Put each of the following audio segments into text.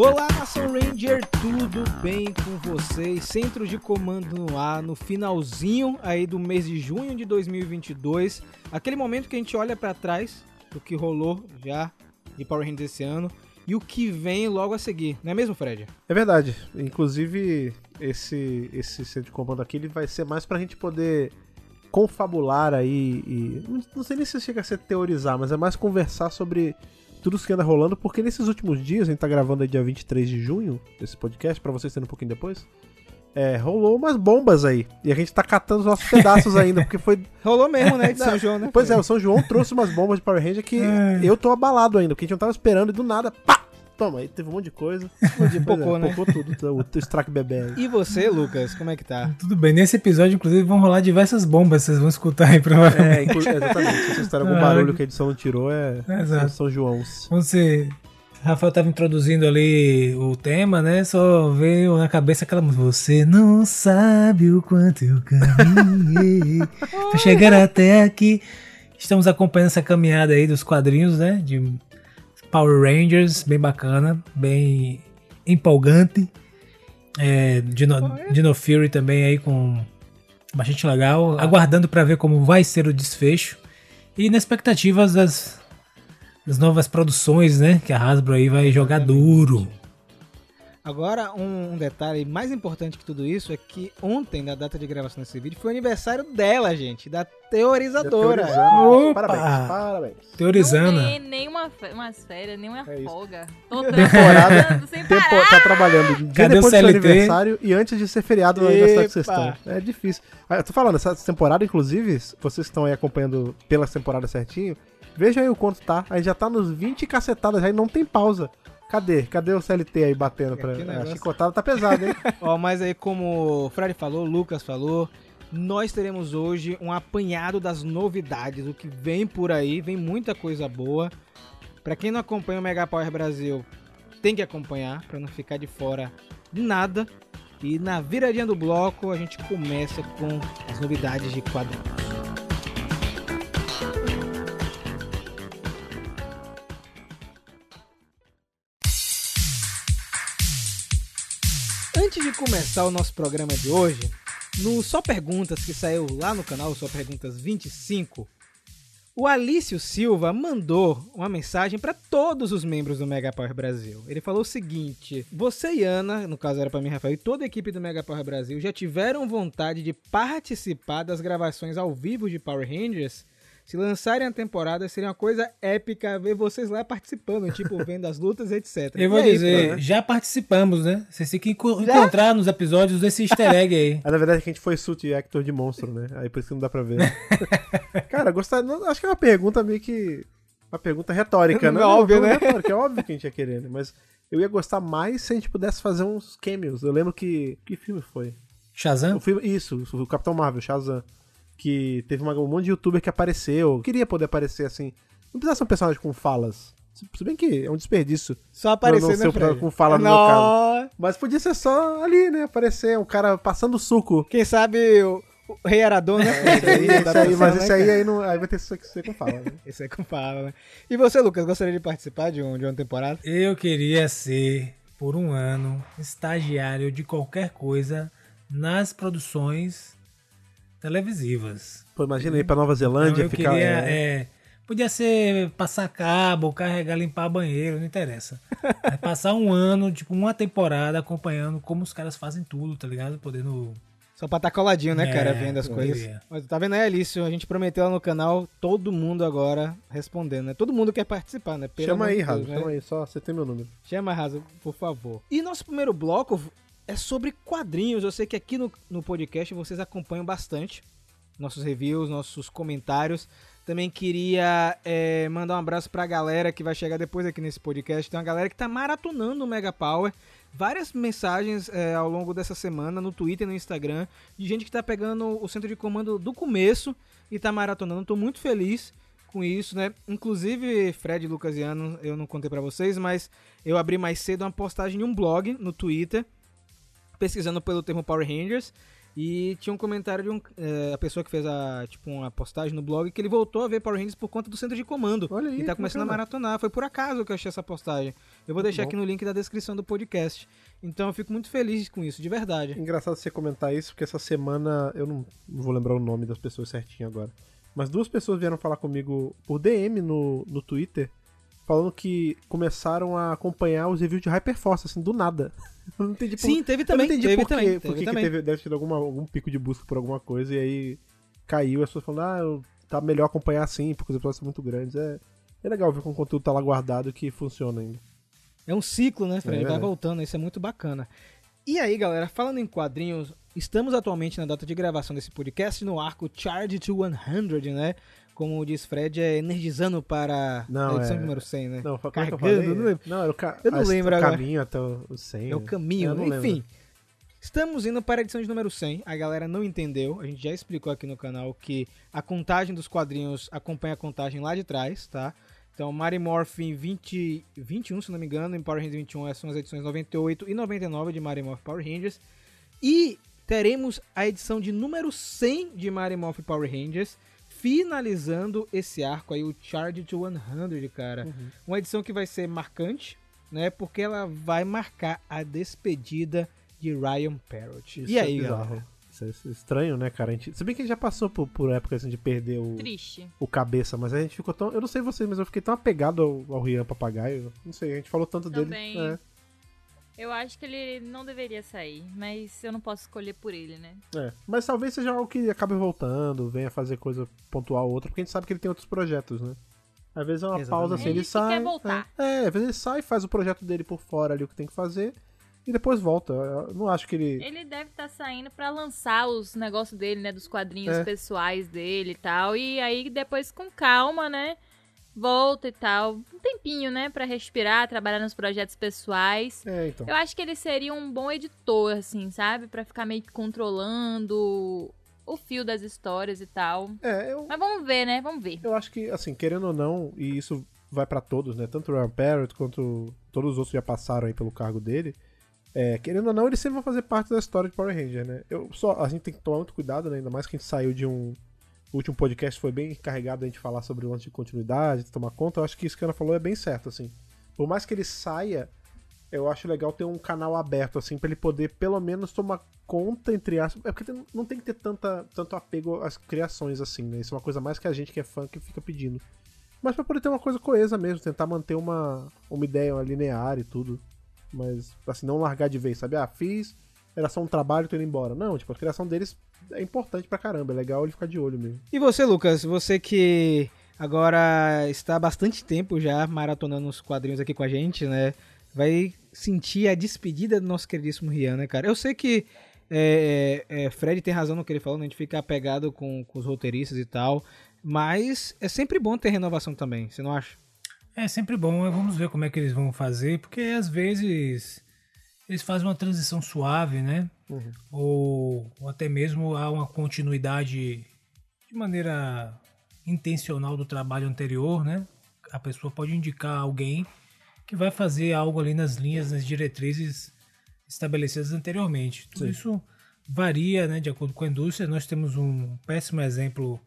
Olá, Nação Ranger, tudo bem com vocês? Centro de comando no ar, no finalzinho aí do mês de junho de 2022, aquele momento que a gente olha para trás do que rolou já de Power Rangers esse ano e o que vem logo a seguir, não é mesmo, Fred? É verdade. Inclusive, esse, esse centro de comando aqui ele vai ser mais pra gente poder confabular aí e. Não sei nem se chega a ser teorizar, mas é mais conversar sobre tudo isso que anda rolando, porque nesses últimos dias, a gente tá gravando aí dia 23 de junho, esse podcast, para vocês terem um pouquinho depois. É, rolou umas bombas aí. E a gente tá catando os nossos pedaços ainda, porque foi. Rolou mesmo, né? De São João, né? Pois é, o São João trouxe umas bombas de Power Ranger que é. eu tô abalado ainda, porque a gente não tava esperando e do nada, pá! Toma, aí teve um monte de coisa. Um monte de pocô, é, né? Pocô tudo, o teu strike bebê aí. E você, Lucas, como é que tá? Tudo bem, nesse episódio, inclusive, vão rolar diversas bombas, vocês vão escutar aí provavelmente. É, exatamente. Se vocês escutarem algum ah, barulho que a edição não tirou, é, é São Joãos. Vão ser Rafael estava introduzindo ali o tema, né? Só veio na cabeça aquela música. Você não sabe o quanto eu caminhei para chegar até aqui. Estamos acompanhando essa caminhada aí dos quadrinhos, né? De Power Rangers, bem bacana, bem empolgante. É, Dino, Dino Fury também aí com bastante legal. Aguardando para ver como vai ser o desfecho. E na expectativas das as novas produções, né? Que a Hasbro aí vai jogar duro. Agora, um, detalhe mais importante que tudo isso é que ontem, na data de gravação desse vídeo, foi o aniversário dela, gente, da teorizadora. Teorizando. Parabéns, parabéns. Teorizando. Não tem nenhuma umas férias, nenhuma é folga. Tô temporada, sem parar. tá trabalhando dia Cadê depois o CLT? do aniversário e antes de ser feriado no aniversário que vocês estão. É difícil. Ah, eu tô falando, essa temporada, inclusive, vocês que estão aí acompanhando pela temporada certinho, Veja aí o quanto tá. A gente já tá nos 20 cacetadas aí, não tem pausa. Cadê? Cadê o CLT aí batendo pra. A chicotada tá pesada, hein? Ó, mas aí, como o Fred falou, o Lucas falou, nós teremos hoje um apanhado das novidades, o que vem por aí, vem muita coisa boa. Para quem não acompanha o Mega Power Brasil, tem que acompanhar para não ficar de fora de nada. E na viradinha do bloco a gente começa com as novidades de quadrinhos. Começar o nosso programa de hoje, no Só Perguntas que saiu lá no canal Só Perguntas 25, o Alício Silva mandou uma mensagem para todos os membros do Mega Power Brasil. Ele falou o seguinte: Você e Ana, no caso era para mim, Rafael, e toda a equipe do Mega Power Brasil já tiveram vontade de participar das gravações ao vivo de Power Rangers se lançarem a temporada, seria uma coisa épica ver vocês lá participando, tipo, vendo as lutas, etc. Eu vou aí, dizer, né? já participamos, né? Vocês têm que encontrar nos episódios desse easter egg aí. Ah, na verdade, a gente foi suit actor de monstro, né? Aí por isso que não dá pra ver. Cara, gostar, acho que é uma pergunta meio que. Uma pergunta retórica, né? É óbvio, né? Retórica, é óbvio que a gente ia querer, né? Mas eu ia gostar mais se a gente pudesse fazer uns cameos. Eu lembro que. Que filme foi? Shazam? O filme, isso, o Capitão Marvel, Shazam que teve uma, um monte de youtuber que apareceu. Queria poder aparecer assim. Não precisa ser um personagem com falas. Se bem que é um desperdício. Só aparecer no, no com fala no meu caso. Mas podia ser só ali, né? Aparecer um cara passando suco. Quem sabe o, o Rei Aradon, né? É, esse aí, esse aí, mas esse aí, aí, não, aí vai ter que ser com fala, né? esse é com fala, né? E você, Lucas, gostaria de participar de, um, de uma temporada? Eu queria ser, por um ano, estagiário de qualquer coisa nas produções televisivas. Pô, imagina ir pra Nova Zelândia então, ficar. Queria, é... É, podia ser passar cabo, carregar, limpar banheiro, não interessa. É passar um ano, tipo, uma temporada acompanhando como os caras fazem tudo, tá ligado? Podendo. Só pra estar tá coladinho, né, é, cara, vendo as coisas. Queria. Mas tá vendo aí, Alício? A gente prometeu lá no canal, todo mundo agora respondendo, né? Todo mundo quer participar, né? Pelo chama aí, Raso, né? chama aí, só você tem meu número. Chama, Raso, por favor. E nosso primeiro bloco é sobre quadrinhos. Eu sei que aqui no, no podcast vocês acompanham bastante nossos reviews, nossos comentários. Também queria é, mandar um abraço pra galera que vai chegar depois aqui nesse podcast. Tem uma galera que tá maratonando o Mega Power. Várias mensagens é, ao longo dessa semana no Twitter e no Instagram de gente que tá pegando o centro de comando do começo e tá maratonando. Tô muito feliz com isso, né? Inclusive, Fred Lucasiano, eu não contei para vocês, mas eu abri mais cedo uma postagem em um blog no Twitter, pesquisando pelo termo Power Rangers. E tinha um comentário de um, é, a pessoa que fez a, tipo, uma postagem no blog que ele voltou a ver Power Rangers por conta do centro de comando. Olha aí, e tá começando bacana. a maratonar. Foi por acaso que eu achei essa postagem. Eu vou deixar bom. aqui no link da descrição do podcast. Então eu fico muito feliz com isso, de verdade. Engraçado você comentar isso, porque essa semana, eu não, não vou lembrar o nome das pessoas certinho agora, mas duas pessoas vieram falar comigo por DM no, no Twitter, falando que começaram a acompanhar os reviews de Hyperforce, assim, do nada. Eu não entendi por, Sim, teve eu também. não entendi teve por também. por teve teve, deve ter alguma, algum pico de busca por alguma coisa, e aí caiu, as pessoas falando, ah, eu- tá melhor acompanhar assim, porque os episódios são muito grandes. É, é legal ver como o conteúdo tá lá guardado que funciona ainda. É um ciclo, né, Fred? É Vai voltando, isso é muito bacana. E aí, galera, falando em quadrinhos, estamos atualmente na data de gravação desse podcast no arco Charge to 100, né? Como diz Fred, é energizando para Não, a edição é- número 100, né? Não, é que eu Carregando, falei? não lembro. Não, era o, ca... Eu não a- lembro o agora. caminho até o o 100. É o caminho, não lembro. enfim. Estamos indo para a edição de número 100. A galera não entendeu. A gente já explicou aqui no canal que a contagem dos quadrinhos acompanha a contagem lá de trás, tá? Então, Mary Morphin 20, 21, se não me engano, em Power Rangers 21 são as edições 98 e 99 de Mary Morphin Power Rangers. E teremos a edição de número 100 de Mary Morphin Power Rangers, finalizando esse arco aí, o Charge to 100, cara. Uhum. Uma edição que vai ser marcante, né? Porque ela vai marcar a despedida de Ryan Parrott. Isso e é aí, bizarro. galera? Isso é estranho, né, cara? A gente... Se bem que a gente já passou por, por época assim, de perder o, Triste. o cabeça, mas a gente ficou tão. Eu não sei vocês, mas eu fiquei tão apegado ao, ao Rian Papagaio. Não sei, a gente falou tanto Também. dele. É, Eu acho que ele não deveria sair, mas eu não posso escolher por ele, né? é. Mas talvez seja algo que acabe voltando, venha fazer coisa pontual ou outra, porque a gente sabe que ele tem outros projetos, né? Às vezes é uma Exatamente. pausa assim, ele, Ele sai. quer voltar. É, é, às vezes ele sai, faz o projeto dele por fora ali, o que tem que fazer, e depois volta. Eu não acho que ele. Ele deve estar saindo pra lançar os negócios dele, né? Dos quadrinhos É. pessoais dele e tal. E aí depois, com calma, né? Volta e tal. Um tempinho, né? Pra respirar, trabalhar nos projetos pessoais. É, então. Eu acho que ele seria um bom editor, assim, sabe? Pra ficar meio que controlando o fio das histórias e tal. É, eu, Mas vamos ver, né? Vamos ver. Eu acho que, assim, querendo ou não, e isso vai pra todos, né? Tanto o Ryan Parrott quanto todos os outros já passaram aí pelo cargo dele. É, querendo ou não, eles sempre vão fazer parte da história de Power Ranger, né? Eu só, a gente tem que tomar muito cuidado, né? Ainda mais que a gente saiu de um. O último podcast foi bem carregado a gente falar sobre o lance de continuidade, de tomar conta. Eu acho que isso que a Ana falou é bem certo, assim. Por mais que ele saia, eu acho legal ter um canal aberto, assim, pra ele poder pelo menos tomar conta, entre aspas. É porque não tem que ter tanta, tanto apego às criações, assim, né? Isso é uma coisa mais que a gente que é fã que fica pedindo. Mas pra poder ter uma coisa coesa mesmo, tentar manter uma, uma ideia linear e tudo. Mas, assim, não largar de vez, sabe? Ah, fiz, era só um trabalho, tô indo embora. Não, tipo, a criação deles é importante pra caramba, é legal ele ficar de olho mesmo. E você, Lucas? Você que agora está há bastante tempo já maratonando os quadrinhos aqui com a gente, né? Vai sentir a despedida do nosso queridíssimo Rian, né, cara? Eu sei que é, é, é, Fred tem razão no que ele falou, né? A gente fica apegado com, com os roteiristas e tal. Mas é sempre bom ter renovação também, você não acha? É sempre bom, vamos ver como é que eles vão fazer, porque às vezes eles fazem uma transição suave, né? Uhum. Ou, ou até mesmo há uma continuidade de maneira intencional do trabalho anterior, né? A pessoa pode indicar alguém que vai fazer algo ali nas linhas, nas diretrizes estabelecidas anteriormente. Tudo Sim. isso varia, né, de acordo com a indústria. Nós temos um péssimo exemplo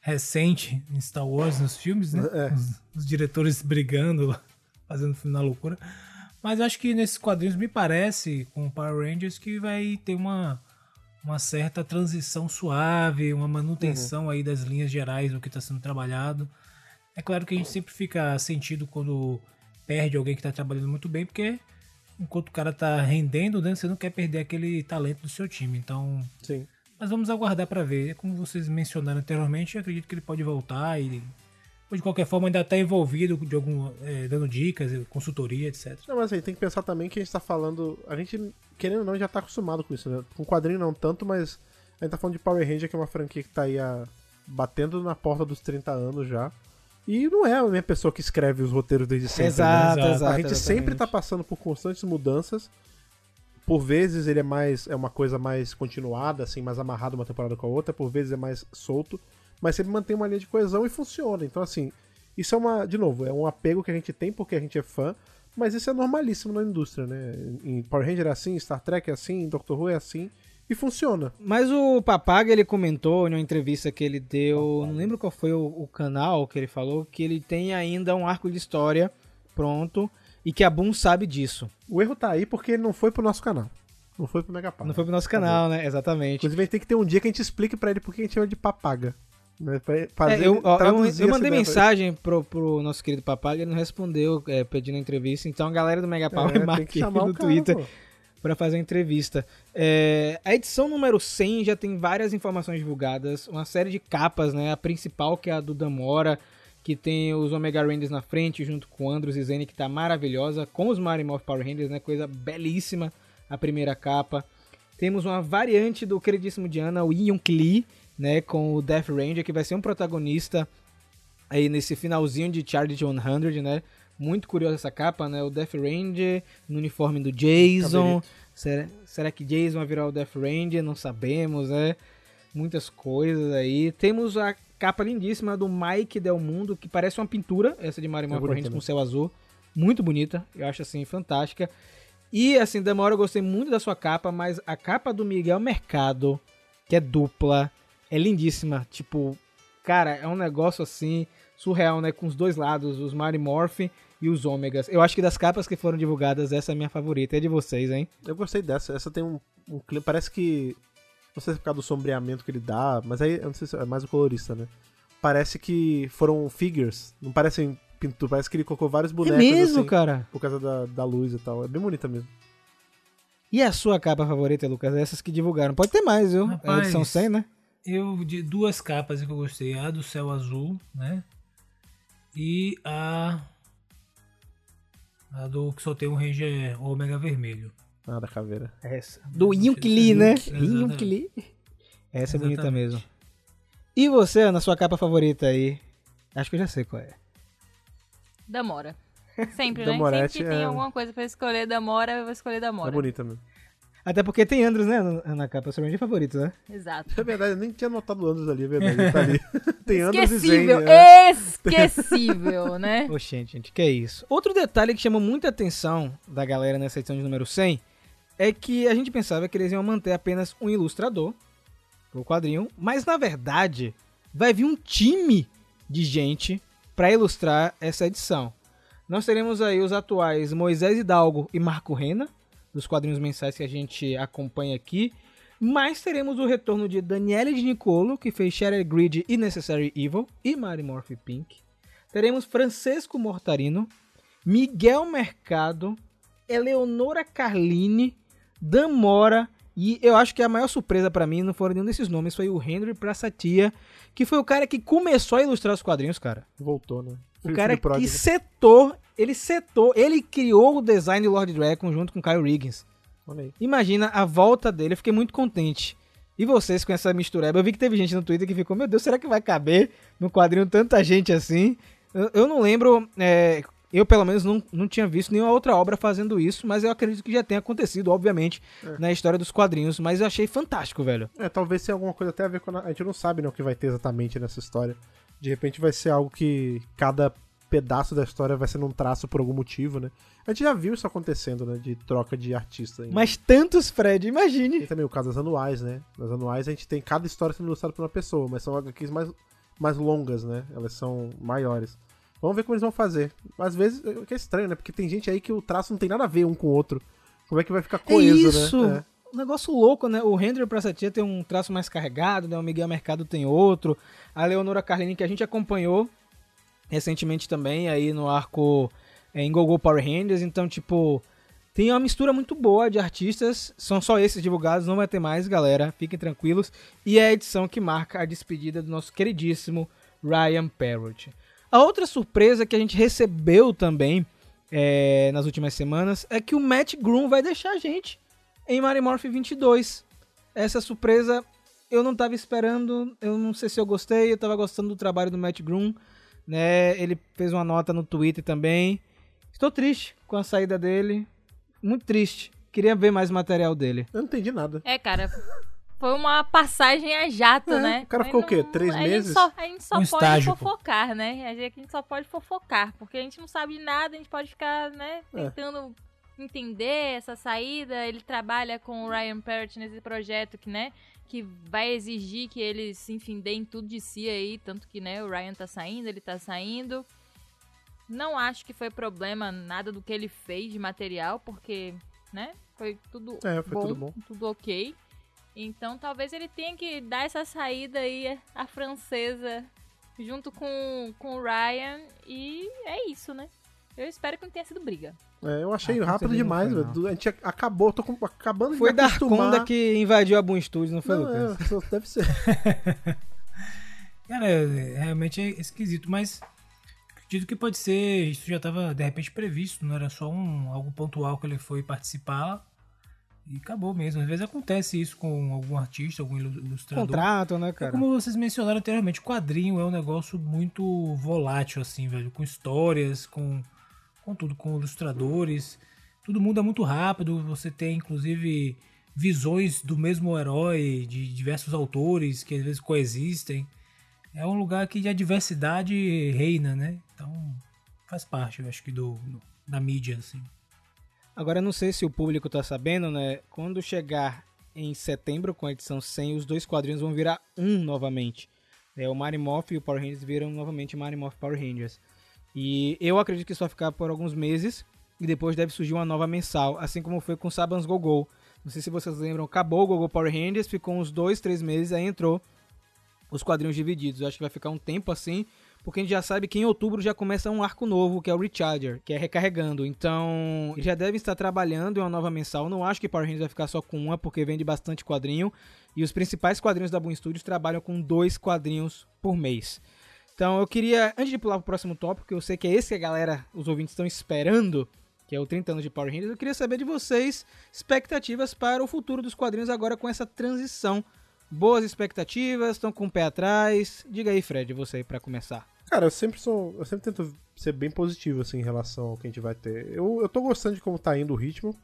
recente em Star Wars nos filmes, né? É. Os, os diretores brigando, fazendo filme na loucura. Mas acho que nesses quadrinhos me parece, com o Power Rangers, que vai ter uma, uma certa transição suave, uma manutenção aí das linhas gerais do que está sendo trabalhado. É claro que a gente sempre fica sentido quando perde alguém que está trabalhando muito bem, porque enquanto o cara tá rendendo, né, você não quer perder aquele talento do seu time. Então, Sim. mas vamos aguardar para ver. Como vocês mencionaram anteriormente, eu acredito que ele pode voltar e ou de qualquer forma ainda está envolvido de algum é, dando dicas, consultoria, etc. Não, mas aí tem que pensar também que a gente tá falando. A gente, querendo ou não, já tá acostumado com isso, né? Com quadrinho não tanto, mas a gente tá falando de Power Ranger, que é uma franquia que tá aí a, batendo na porta dos 30 anos já. E não é a mesma pessoa que escreve os roteiros desde sempre. né? exato, Exato. exato. A gente sempre tá passando por constantes mudanças. Por vezes ele é mais. é uma coisa mais continuada, assim, mais amarrada uma temporada com a outra, por vezes é mais solto, mas sempre mantém uma linha de coesão e funciona. Então, assim, isso é uma. De novo, é um apego que a gente tem porque a gente é fã, mas isso é normalíssimo na indústria, né? Em Power Ranger é assim, Star Trek é assim, Doctor Who é assim. e funciona. Mas o Papaga, ele comentou em uma entrevista que ele deu, não lembro qual foi o, o canal que ele falou, que ele tem ainda um arco de história pronto e que a Boom sabe disso. O erro tá aí porque ele não foi pro nosso canal. Não foi pro Megapá. Não foi pro nosso canal, né? Exatamente. Inclusive, a gente tem que ter um dia que a gente explique pra ele por que a gente chama de papaga. Pra fazer É, eu, eu, eu mandei mensagem pro, pro nosso querido Papaga, ele não respondeu é, pedindo a entrevista, então a galera do Mega. Power É, chamar no cara, Twitter para fazer a entrevista. É, a edição número 100 já tem várias informações divulgadas, uma série de capas, né? A principal que é a do Damora, que tem os Omega Rangers na frente, junto com Andros e Zane, que tá maravilhosa, com os Morph Power Rangers, né? Coisa belíssima a primeira capa. Temos uma variante do queridíssimo Diana, o Ion Klee, né? Com o Death Ranger, que vai ser um protagonista aí nesse finalzinho de Charlie 100, né? Muito curiosa essa capa, né? O Death Ranger no uniforme do Jason. Será, será que Jason vai virar o Death Ranger? Não sabemos, né? Muitas coisas aí. Temos a capa lindíssima do Mike Del Mundo, que parece uma pintura, essa de Mario É com mesmo. céu azul. Muito bonita, eu acho assim, fantástica. E assim, Demora, eu gostei muito da sua capa, mas a capa do Miguel Mercado, que é dupla, é lindíssima. Tipo, cara, é um negócio assim, surreal, né? Com os dois lados, os Mario Morph e os Ômegas. Eu acho que das capas que foram divulgadas, essa é a minha favorita. É de vocês, hein? Eu gostei dessa. Essa tem um, um clima. Parece que. Não sei se é por causa do sombreamento que ele dá, mas aí eu não sei se é mais o colorista, né? Parece que foram figures. Não parecem pintura. Parece que ele colocou vários bonecos. é mesmo, assim, cara. Por causa da, da luz e tal. É bem bonita mesmo. E a sua capa favorita, Lucas? Essas que divulgaram. Pode ter mais, viu? É a Rapaz, edição 100, né? Eu, de duas capas que eu gostei, a do céu azul, né? E a. A do que só tem um Ranger Ômega vermelho. Ah, da caveira. Essa. Do Yunkli, é né? Yunkli. Essa é bonita Exatamente. mesmo. E você, Ana, sua capa favorita aí? Acho que eu já sei qual é. Damora. Sempre, Damorete né? Sempre tem é- alguma coisa pra escolher Damora, eu vou escolher Damora. É bonita mesmo. Até porque tem Andros, né, na- capa. Seu Ranger favorito, né? Exato. É verdade, eu nem tinha notado o Andros ali, é verdade. Ele tá ali. tem Andros e Zane. Esquecível, é. esquecível, né? Oxente, gente, que é isso. Outro detalhe que chamou muita atenção da galera nessa edição de número 100 é que a gente pensava que eles iam manter apenas um ilustrador pro quadrinho, mas na verdade vai vir um time de gente para ilustrar essa edição. Nós teremos aí os atuais Moisés Hidalgo e Marco Rena, dos quadrinhos mensais que a gente acompanha aqui, mas teremos o retorno de Daniele de Nicolo, que fez Shattered Grid e Necessary Evil, e Mary Morphy Pink. Teremos Francesco Mortarino, Miguel Mercado, Eleonora Carline, Dan Mora e eu acho que a maior surpresa pra mim não foram nenhum desses nomes, foi o Henry Praçatia, que foi o cara que começou a ilustrar os quadrinhos, cara. Voltou, né? O cara que setou, ele setou, ele criou o design do Lord Dragon junto com Kyle Riggins. Imagina a volta dele, eu fiquei muito contente. E vocês com essa mistureba? Eu vi que teve gente no Twitter que ficou, meu Deus, será que vai caber no quadrinho tanta gente assim? Eu, eu não lembro, é, eu pelo menos não, não tinha visto nenhuma outra obra fazendo isso, mas eu acredito que já tenha acontecido, obviamente, na história dos quadrinhos. Mas eu achei fantástico, velho. É, talvez tenha alguma coisa até a ver com. A, a gente não sabe né, o que vai ter exatamente nessa história. De repente vai ser algo que cada pedaço da história vai ser num traço por algum motivo, né? A gente já viu isso acontecendo, né? De troca de artista. em- Mas tantos, Fred, imagine. Tem também o caso das anuais, né? Nas anuais a gente tem cada história sendo ilustrada por uma pessoa, mas são HQs mais, mais longas, né? Elas são maiores. Vamos ver como eles vão fazer. Às vezes, é que é estranho, né? Porque tem gente aí que o traço não tem nada a ver um com o outro. Como é que vai ficar coeso, é isso. né? Um negócio louco, né? O Hendry Praçatia tem um traço mais carregado, né? O Miguel Mercado tem outro. A Leonora Carlini, que a gente acompanhou recentemente também, aí no arco é, em Gogo Power Rangers. Então, tipo, tem uma mistura muito boa de artistas. São só esses divulgados, não vai ter mais, galera. Fiquem tranquilos. E é a edição que marca a despedida do nosso queridíssimo Ryan Parrott. A outra surpresa que a gente recebeu também é, nas últimas semanas é que o Matt Groom vai deixar a gente em Mario Morph 22. Essa surpresa eu não tava esperando, eu não sei se eu gostei, eu tava gostando do trabalho do Matt Groom, né? Ele fez uma nota no Twitter também. Estou triste com a saída dele, muito triste. Queria ver mais material dele. Eu não entendi nada. É, cara, foi uma passagem a jato, É, né? o cara Mas ficou o quê? Três a gente meses? só- a gente só Um pode estágio, pô. fofocar, né? A gente só pode fofocar, porque a gente não sabe de nada, a gente pode ficar, né, É. tentando entender essa saída. Ele trabalha com o Ryan Parrott nesse projeto que, né, que vai exigir que eles, enfim, deem tudo de si aí, tanto que, né, o Ryan tá saindo, ele tá saindo. Não acho que foi problema nada do que ele fez de material, porque, né, foi tudo É, foi bom, tudo bom. tudo ok. Então talvez ele tenha que dar essa saída aí à francesa junto com, com o Ryan e é isso, né? Eu espero que não tenha sido briga. É, eu achei Ah, rápido demais, foi, velho. A gente acabou, tô com- acabando de Foi me da acostumar. Arconda que invadiu a Boom Studios, não foi, Não, Lucas? é, deve ser. Cara, é- realmente é esquisito, mas acredito que pode ser. Isso já estava de repente previsto, não era só um algo pontual que ele foi participar e acabou mesmo. Às vezes acontece isso com algum artista, algum ilu- ilustrador. Contrato, né, É cara? como vocês mencionaram anteriormente, quadrinho é um negócio muito volátil, assim, velho. Com histórias, com, com tudo, com ilustradores. Tudo muda muito rápido. Você tem, inclusive, visões do mesmo herói, de diversos autores que às vezes coexistem. É um lugar que a diversidade reina, né? Então, faz parte, eu acho que, do, do- da mídia, assim. Agora, não sei se o público tá sabendo, né? Quando chegar em setembro com a edição 100, os dois quadrinhos vão virar um novamente. É, o Morph e o Power Rangers viram novamente Morph Power Rangers. E eu acredito que isso vai ficar por alguns meses e depois deve surgir uma nova mensal, assim como foi com Sabans Gogol. Não sei se vocês lembram, acabou o Gogol Power Rangers, ficou uns dois, três meses, aí entrou os quadrinhos divididos. Eu acho que vai ficar um tempo assim, porque a gente já sabe que em outubro já começa um arco novo, que é o Recharger, que é recarregando. Então, já devem estar trabalhando em uma nova mensal. Não acho que Power Rangers vai ficar só com uma, porque vende bastante quadrinho. E os principais quadrinhos da Boom Studios trabalham com dois quadrinhos por mês. Então, eu queria, antes de pular pro próximo tópico, que eu sei que é esse que a galera, os ouvintes estão esperando, que é o 30 anos de Power Rangers, eu queria saber de vocês expectativas para o futuro dos quadrinhos agora com essa transição. Boas expectativas, estão com o pé atrás. Diga aí, Fred, você para começar. Cara, eu sempre sou. Eu sempre tento ser bem positivo, assim, em relação ao que a gente vai ter. Eu, eu tô gostando de como tá indo o ritmo.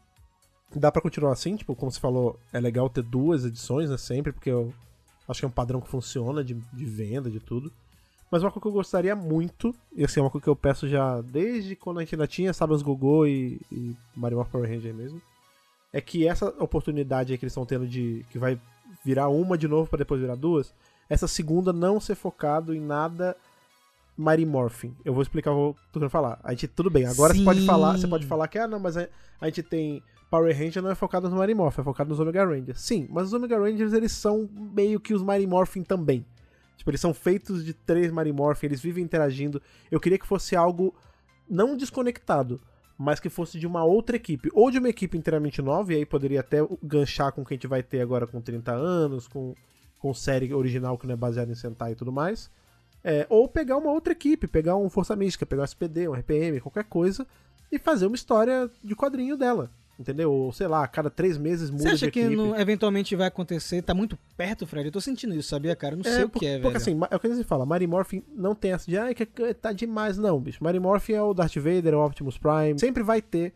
Dá pra continuar assim, tipo, como você falou, é legal ter duas edições, né? Sempre, porque eu acho que é um padrão que funciona de, de venda, de tudo. Mas uma coisa que eu gostaria muito, e assim, é uma coisa que eu peço já desde quando a gente ainda tinha Sabas Gogô e, e Mario Morph Power Ranger mesmo, é que essa oportunidade aí que eles estão tendo de. que vai virar uma de novo pra depois virar duas, essa segunda não ser focado em nada Mighty Morphin. Eu vou explicar o que eu tô querendo falar. A gente, tudo bem, agora você Sim. pode falar, você pode falar que, ah, não, mas a, a gente tem Power Ranger não é focado nos Mighty Morphin, é focado nos Omega Rangers. Sim, mas os Omega Rangers, eles são meio que os Mighty Morphin também. Tipo, eles são feitos de três Morphin, eles vivem interagindo. Eu queria que fosse algo não desconectado, mas que fosse de uma outra equipe. Ou de uma equipe inteiramente nova, e aí poderia até ganchar com o que a gente vai ter agora com 30 anos, com, com série original que não é baseada em Sentai e tudo mais. É, ou pegar uma outra equipe, pegar um Força Mística, pegar um SPD, um RPM, qualquer coisa, e fazer uma história de quadrinho dela. Entendeu? Ou sei lá, a cada três meses muda Você acha que não- eventualmente vai acontecer? Tá muito perto, Fred? Eu tô sentindo isso, sabia, cara? Eu não sei o por- que é, Porque velho. assim, ma- é o que você fala, Mary Morphin não tem essa de, ah, que que tá demais, não, bicho. Mary Morphin é o Darth Vader, é o Optimus Prime, sempre vai ter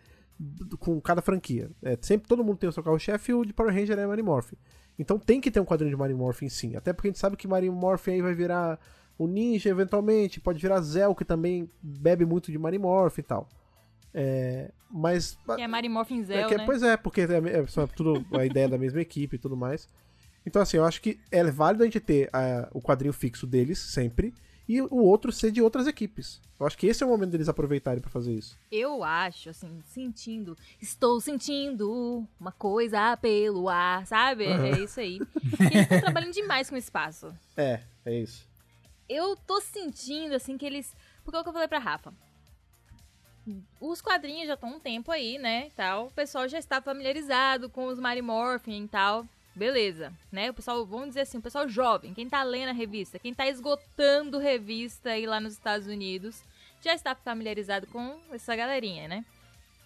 com cada franquia. É, sempre todo mundo tem o seu carro-chefe e o de Power Ranger é Mary Morphin. Então tem que ter um quadrinho de Mary Morphin sim, até porque a gente sabe que Mary Morphin aí vai virar o Ninja eventualmente, pode virar Zell, que também bebe muito de Mary Morphin e tal. É, mas Que é Mary Morphin é que- né? Pois é, porque é, é só tudo a ideia da mesma equipe e tudo mais. Então, assim, eu acho que é válido a gente ter ah, o quadrinho fixo deles sempre e o outro ser de outras equipes. Eu acho que esse é o momento deles aproveitarem pra fazer isso. Eu acho, assim, sentindo. Estou sentindo uma coisa pelo ar, sabe? É- É isso aí. Eles estão trabalhando demais com o espaço. É, é isso. Eu tô sentindo, assim, que eles. Porque é o que eu falei pra Rafa. Os quadrinhos já estão um tempo aí, né? Tal. O pessoal já está familiarizado com os Mary Morphin e tal. Beleza, né? O pessoal, vamos dizer assim, o pessoal jovem, quem tá lendo a revista, quem tá esgotando revista aí lá nos Estados Unidos, já está familiarizado com essa galerinha, né?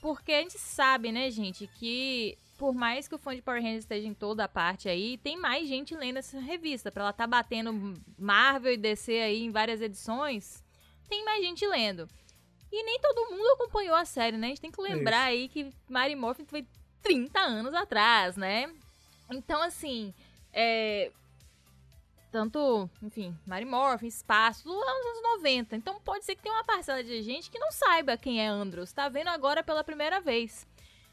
Porque a gente sabe, né, gente, que por mais que o fã de Power Rangers esteja em toda a parte aí, tem mais gente lendo essa revista. Pra ela tá batendo Marvel e DC aí em várias edições, tem mais gente lendo. E nem todo mundo acompanhou a série, né? A gente tem que lembrar aí que Mary Morphin foi 30 anos atrás, né? Então, assim, é... Tanto, enfim, Mary Morphin, Espaço, tudo lá nos anos 90. Então pode ser que tenha uma parcela de gente que não saiba quem é Andros. Tá vendo agora pela primeira vez.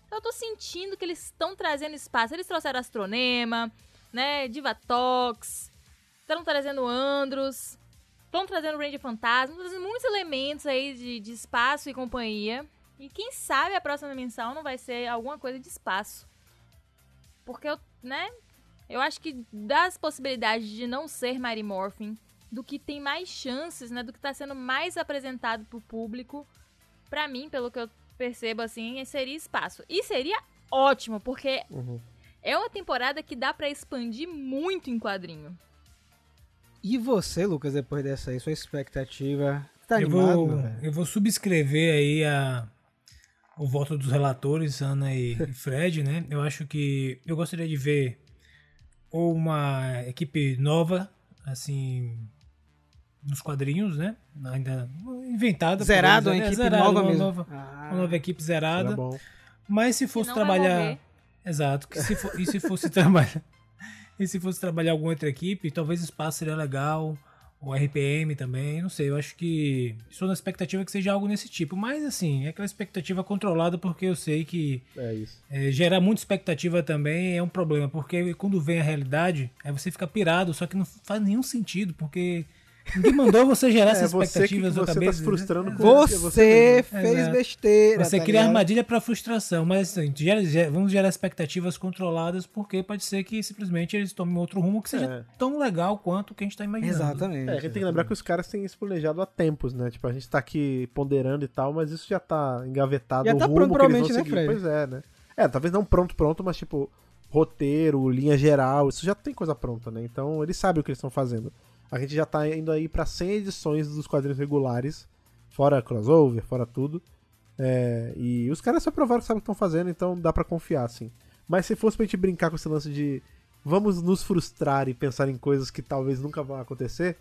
Eu tô sentindo que eles estão trazendo espaço. Eles trouxeram Astronema, né? Divatox, estão trazendo Andros, estão trazendo Ranger Fantasma, trazendo muitos elementos aí de, de espaço e companhia. E quem sabe a próxima mensal não vai ser alguma coisa de espaço. Porque eu, né? Eu acho que das possibilidades de não ser Mary Morphin, do que tem mais chances, né? Do que tá sendo mais apresentado pro público, pra mim, pelo que eu percebo assim, seria espaço. E seria ótimo, porque Uhum. é uma temporada que dá pra expandir muito em quadrinho. E você, Lucas, depois dessa aí, sua expectativa? Tá eu, animado, vou, meu velho? eu vou subscrever aí a, o voto dos relatores, Ana e, e Fred, né? Eu acho que eu gostaria de ver ou uma equipe nova, assim, nos quadrinhos, né? Ainda inventada. por Zerado, uma né? equipe Zerado, nova uma mesmo. Nova, Ah. uma nova equipe zerada. bom. Mas se fosse trabalhar. Exato. Que se for- e se fosse trabalhar. E se fosse trabalhar alguma outra equipe, talvez espaço seria legal. O RPM também, não sei, eu acho que. Estou na expectativa que seja algo nesse tipo. Mas assim, é aquela expectativa controlada, porque eu sei que É isso. é, gerar muita expectativa também é um problema. Porque quando vem a realidade, aí você fica pirado, só que não faz nenhum sentido, porque ninguém mandou você gerar essas É você que expectativas na você tá se frustrando com Você, você fez Exato. besteira. Você tá cria ligado? armadilha pra frustração, mas assim, gera- gera- vamos gerar expectativas controladas, porque pode ser que simplesmente eles tomem outro rumo que seja É. tão legal quanto o que a gente tá imaginando. Exatamente. É, a gente tem que lembrar que os caras têm isso planejado há tempos, né? Tipo, a gente tá aqui ponderando e tal, mas isso já tá engavetado. Já o tá rumo pronto, que eles vão provavelmente, né. Fred? Pois é, né? É, talvez não pronto, pronto, mas tipo, roteiro, linha geral, isso já tem coisa pronta, né? Então eles sabem o que eles estão fazendo. A gente já tá indo aí pra 100 edições dos quadrinhos regulares, fora crossover, fora tudo. É, e os caras só provaram que sabem o que estão fazendo, então dá pra confiar, assim. Mas se fosse pra gente brincar com esse lance de vamos nos frustrar e pensar em coisas que talvez nunca vão acontecer,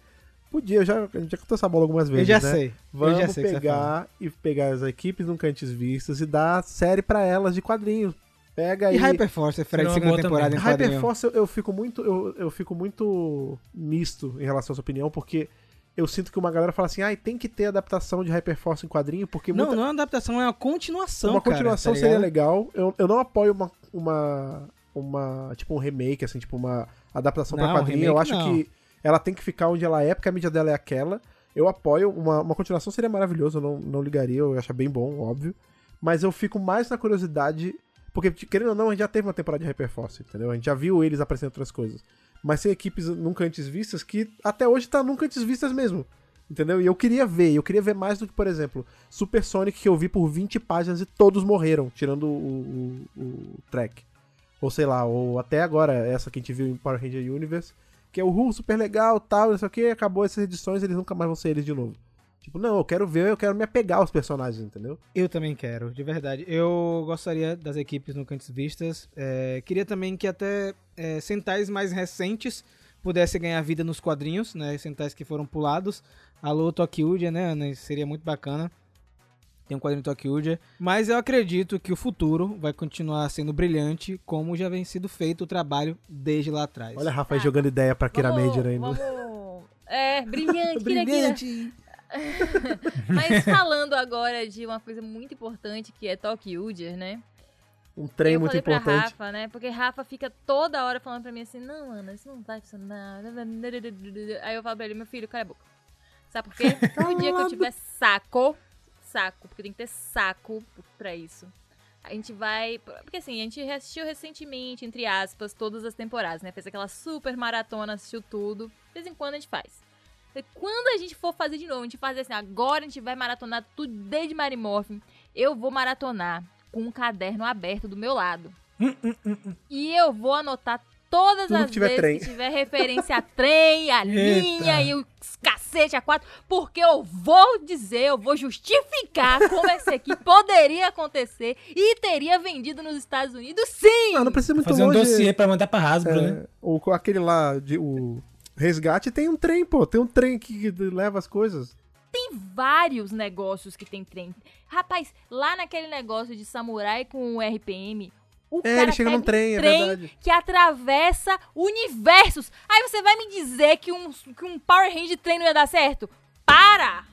podia, eu já, a gente já contou essa bola algumas Eu vezes, já né? sei. eu Vamos já sei tá pegar e pegar as equipes nunca antes vistas e dar série pra elas de quadrinhos. Pega E aí. Hyperforce, Fred, segunda temporada também. em quadrinho. Hyperforce eu, eu fico muito eu, eu fico muito misto em relação à sua opinião, porque eu sinto que uma galera fala assim, ai, tem que ter adaptação de Hyperforce em quadrinho, porque Não, muita- não é uma adaptação, é uma continuação, uma cara, continuação tá seria legal. Eu, eu não apoio uma, uma, uma. Tipo, um remake, assim, tipo, uma adaptação pra Não, quadrinho. Eu remake acho não. que ela tem que ficar onde ela é, porque a mídia dela é aquela. Eu apoio. Uma, uma continuação seria maravilhoso, eu não, não ligaria, eu acho bem bom, óbvio. Mas eu fico mais na curiosidade. Porque, querendo ou não, a gente já teve uma temporada de Hyperforce, entendeu? A gente já viu eles apresentando outras coisas. Mas tem equipes nunca antes vistas que até hoje tá nunca antes vistas mesmo. Entendeu? E eu queria ver, eu queria ver mais do que, por exemplo, Super Sonic que eu vi por 20 páginas e todos morreram, tirando o, o, o track. Ou sei lá, ou até agora, essa que a gente viu em Power Ranger Universe, que é o Ru, super legal, tal, não sei o que, acabou essas edições, eles nunca mais vão ser eles de novo. Tipo, não, eu quero ver, eu quero me apegar aos personagens, entendeu? Eu também quero, de verdade. Eu gostaria das equipes nunca antes vistas. É, queria também que até é, centais mais recentes pudessem ganhar vida nos quadrinhos, né? Centais que foram pulados. Alô, Tokyuja, né, Ana? Seria muito bacana. Tem um quadrinho Tokyuja. Mas eu acredito que o futuro vai continuar sendo brilhante, como já vem sido feito o trabalho desde lá atrás. Olha a Rafa Tá. jogando ideia pra Kira Vamos- Major ainda. vamos- É, brilhante, Kira, Kira. Mas falando agora de uma coisa muito importante que é Tokyuger, né? Um trem eu muito falei importante. pra Rafa, né? Porque Rafa fica toda hora falando pra mim assim, não, Ana, isso não vai funcionar. Aí eu falo pra ele, meu filho, cala a boca. Sabe por quê? No dia que eu tiver saco, saco, porque tem que ter saco pra isso. A gente vai. Porque assim, a gente assistiu recentemente, entre aspas, todas as temporadas, né? Fez aquela super maratona, assistiu tudo. De vez em quando a gente faz. E quando a gente for fazer de novo, a gente faz assim, agora a gente vai maratonar tudo desde Mary Morphin. Eu vou maratonar com um caderno aberto do meu lado. E eu vou anotar todas Tudo as que tiver vezes trem. que tiver referência a trem, a linha e o cacete a quatro, porque eu vou dizer, eu vou justificar como esse aqui poderia acontecer e teria vendido nos Estados Unidos, sim! Não, não precisa muito Fazer um longe. dossiê pra mandar pra Hasbro, É, né? ou com aquele lá, de, o resgate, tem um trem, pô. Tem um trem que que leva as coisas. Tem vários negócios que tem trem. Rapaz, lá naquele negócio de samurai com o RPM, o É, cara ele chega num trem, um é trem verdade. que atravessa universos. Aí você vai me dizer que um, que um Power Ranger trem não ia dar certo? Para!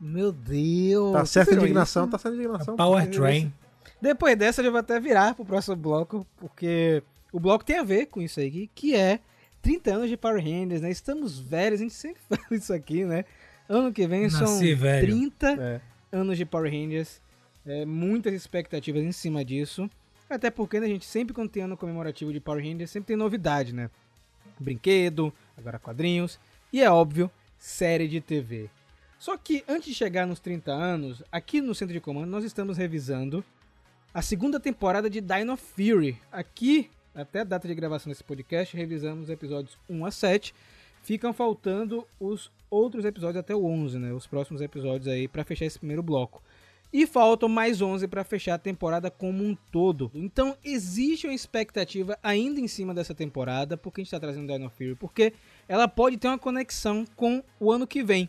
Meu Deus! Tá certa a indignação, isso? tá certa a indignação. Power Train. Depois dessa, eu já vou até virar pro próximo bloco, porque o bloco tem a ver com isso aí, que é 30 anos de Power Rangers, né? Estamos velhos, a gente sempre fala isso aqui, né? Ano que vem são Nasci velho. 30 É. anos de Power Rangers, é, muitas expectativas em cima disso. Até porque né, a gente sempre quando tem ano comemorativo de Power Rangers, sempre tem novidade, né? Brinquedo, agora quadrinhos e é óbvio, série de TV. Só que antes de chegar nos 30 anos, aqui no Centro de Comando nós estamos revisando a segunda temporada de Dino Fury. Aqui, até a data de gravação desse podcast, revisamos os episódios 1 a 7. Ficam faltando os outros episódios até o 11, né? Os próximos episódios aí pra fechar esse primeiro bloco. E faltam mais 11 pra fechar a temporada como um todo. Então existe uma expectativa ainda em cima dessa temporada, porque a gente tá trazendo Dino Fury, porque ela pode ter uma conexão com o ano que vem,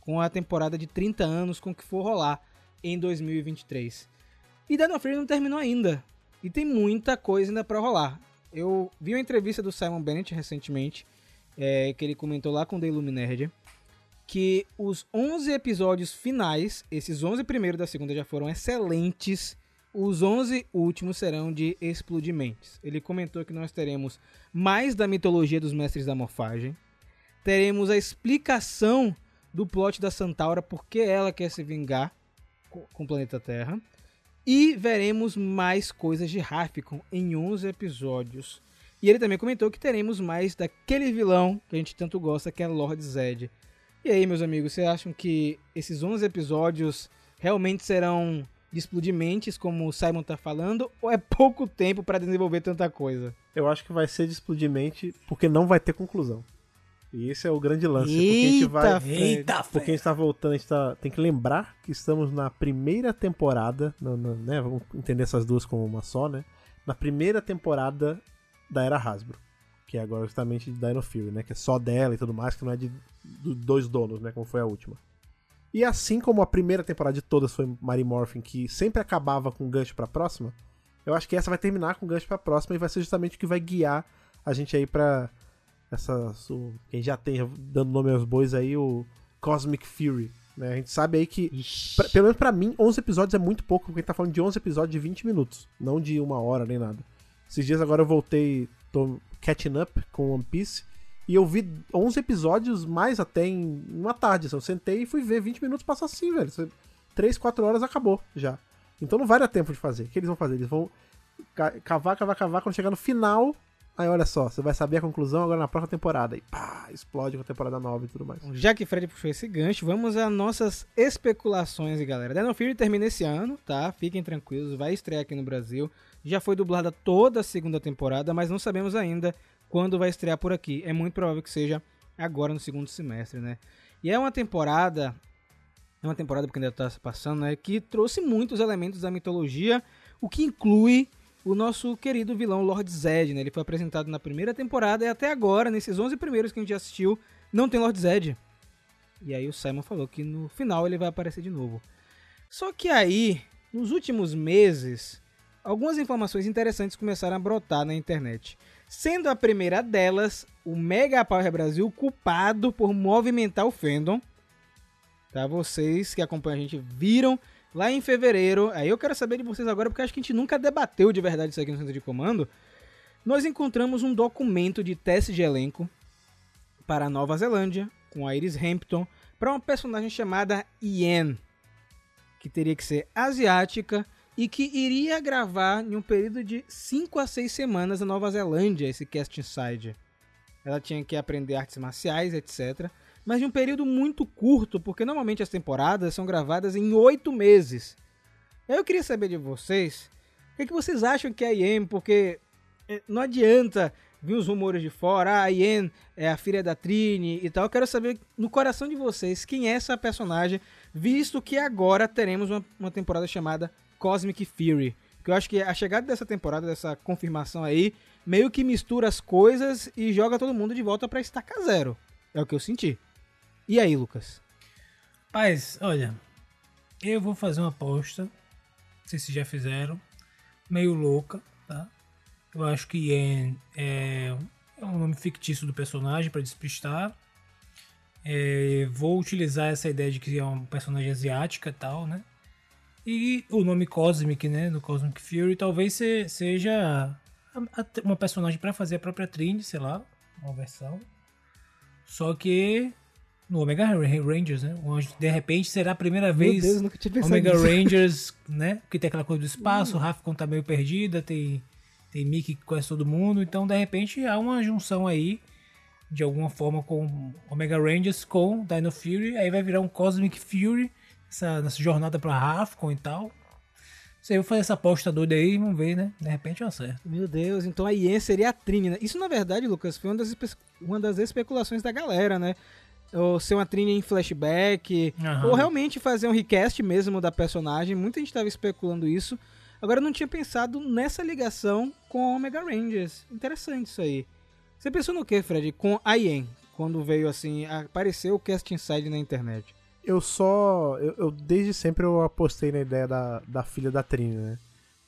com a temporada de 30 anos, com o que for rolar em 2023. E Dino Fury não terminou ainda. E tem muita coisa ainda pra rolar. Eu vi uma entrevista do Simon Bennett recentemente, é, que ele comentou lá com o The Illuminerd, que os 11 episódios finais, esses 11 primeiros da segunda já foram excelentes, os 11 últimos serão de explodimentes. Ele comentou que nós teremos mais da mitologia dos Mestres da Morfagem, teremos a explicação do plot da Santaura, porque ela quer se vingar co- com o planeta Terra, e veremos mais coisas de Rafficon em 11 episódios. E ele também comentou que teremos mais daquele vilão que a gente tanto gosta, que é Lord Zed. E aí, meus amigos, vocês acham que esses 11 episódios realmente serão de explodimentes, como o Simon tá falando, ou é pouco tempo para desenvolver tanta coisa? Eu acho que vai ser de explodimente, porque não vai ter conclusão. E esse é o grande lance. porque a gente vai. Eita, Eita, Porque a gente tá voltando, a gente tá, tem que lembrar que estamos na primeira temporada, no- no- né? Vamos entender essas duas como uma só, né? Na primeira temporada da era Hasbro, que é agora justamente de Dino Fury, né? Que é só dela e tudo mais, que não é de do- dois donos, né? Como foi a última. E assim como a primeira temporada de todas foi Mary Morphin, que sempre acabava com gancho pra próxima, eu acho que essa vai terminar com gancho pra próxima e vai ser justamente o que vai guiar a gente aí pra essa. o- quem já tem, dando nome aos bois aí, o Cosmic Fury. Né? A gente sabe aí que, pra- pelo menos pra mim, 11 episódios é muito pouco, porque a gente tá falando de 11 episódios de 20 minutos, não de uma hora nem nada. Esses dias agora eu voltei, tô catching up com One Piece, e eu vi 11 episódios mais até em uma tarde. assim, Eu sentei e fui ver 20 minutos passar assim, velho. Você- 3, 4 horas acabou já. Então não vai dar tempo de fazer. O que eles vão fazer? Eles vão ca- cavar, cavar, cavar. Quando chegar no final, aí olha só, você vai saber a conclusão agora na próxima temporada. E pá, explode com a temporada nova e tudo mais. Já que Fred puxou esse gancho, vamos às nossas especulações, galera. Dino Fury termina esse ano, tá? Fiquem tranquilos, vai estrear aqui no Brasil. Já foi dublada toda a segunda temporada, mas não sabemos ainda quando vai estrear por aqui. É muito provável que seja agora no segundo semestre, né? E é uma temporada, é uma temporada porque ainda tá passando, né? Que trouxe muitos elementos da mitologia, o que inclui o nosso querido vilão Lord Zed, né? Ele foi apresentado na primeira temporada e até agora, nesses 11 primeiros que a gente assistiu, não tem Lord Zed. E aí o Simon falou que no final ele vai aparecer de novo. Só que aí, nos últimos meses, algumas informações interessantes começaram a brotar na internet. Sendo a primeira delas, o Mega Power Brasil culpado por movimentar o fandom. Tá? Vocês que acompanham a gente viram lá em fevereiro. Aí eu quero saber de vocês agora, porque acho que a gente nunca debateu de verdade isso aqui no centro de comando. Nós encontramos um documento de teste de elenco para a Nova Zelândia, com a Iris Hampton, para uma personagem chamada Ian, que teria que ser asiática e que iria gravar em um período de 5 a 6 semanas na Nova Zelândia, esse casting side. Ela tinha que aprender artes marciais, etc. Mas de um período muito curto, porque normalmente as temporadas são gravadas em 8 meses. Eu queria saber de vocês, o que, é que vocês acham que é a Ian, porque eh, não adianta vir os rumores de fora, ah, a Yen é a filha da Trini e tal. Eu quero saber no coração de vocês quem é essa personagem, visto que agora teremos uma, uma temporada chamada Cosmic Fury. Que eu acho que a chegada dessa temporada, dessa confirmação aí, meio que mistura as coisas e joga todo mundo de volta pra estaca zero. É o que eu senti. E aí, Lucas? Paz, olha, eu vou fazer uma aposta, não sei se já fizeram, meio louca, tá? Eu acho que Yen é, é um nome fictício do personagem para despistar. É, vou utilizar essa ideia de que é uma personagem asiática tal, né? E o nome Cosmic, né? No Cosmic Fury, talvez se- seja uma personagem pra fazer a própria Trini, sei lá, uma versão. Só que no Omega Rangers, né? Onde de repente será a primeira Meu vez Deus, nunca tinha Omega nisso. Rangers, né? Porque tem aquela coisa do espaço, o Rafcon tá meio perdida, tem, tem Mickey que conhece todo mundo, então de repente há uma junção aí, de alguma forma, com Omega Rangers com Dino Fury, aí vai virar um Cosmic Fury, essa, nessa jornada pra Rafcon e tal. Eu vou fazer essa aposta doida aí, vamos ver, né? De repente eu acerto. Meu Deus, então a Ien seria a Trini, né? Isso, na verdade, Lucas, foi uma das, uma das especulações da galera, né? Ou ser uma Trini em flashback, Aham. ou realmente fazer um recast mesmo da personagem. Muita gente estava especulando isso. Agora eu não tinha pensado nessa ligação com a Omega Rangers. Interessante isso aí. Você pensou no que, Fred? Com a Ien, quando veio assim, apareceu o Cast Inside na internet. Eu só. Eu, eu- desde sempre eu apostei na ideia da, da filha da Trini, né?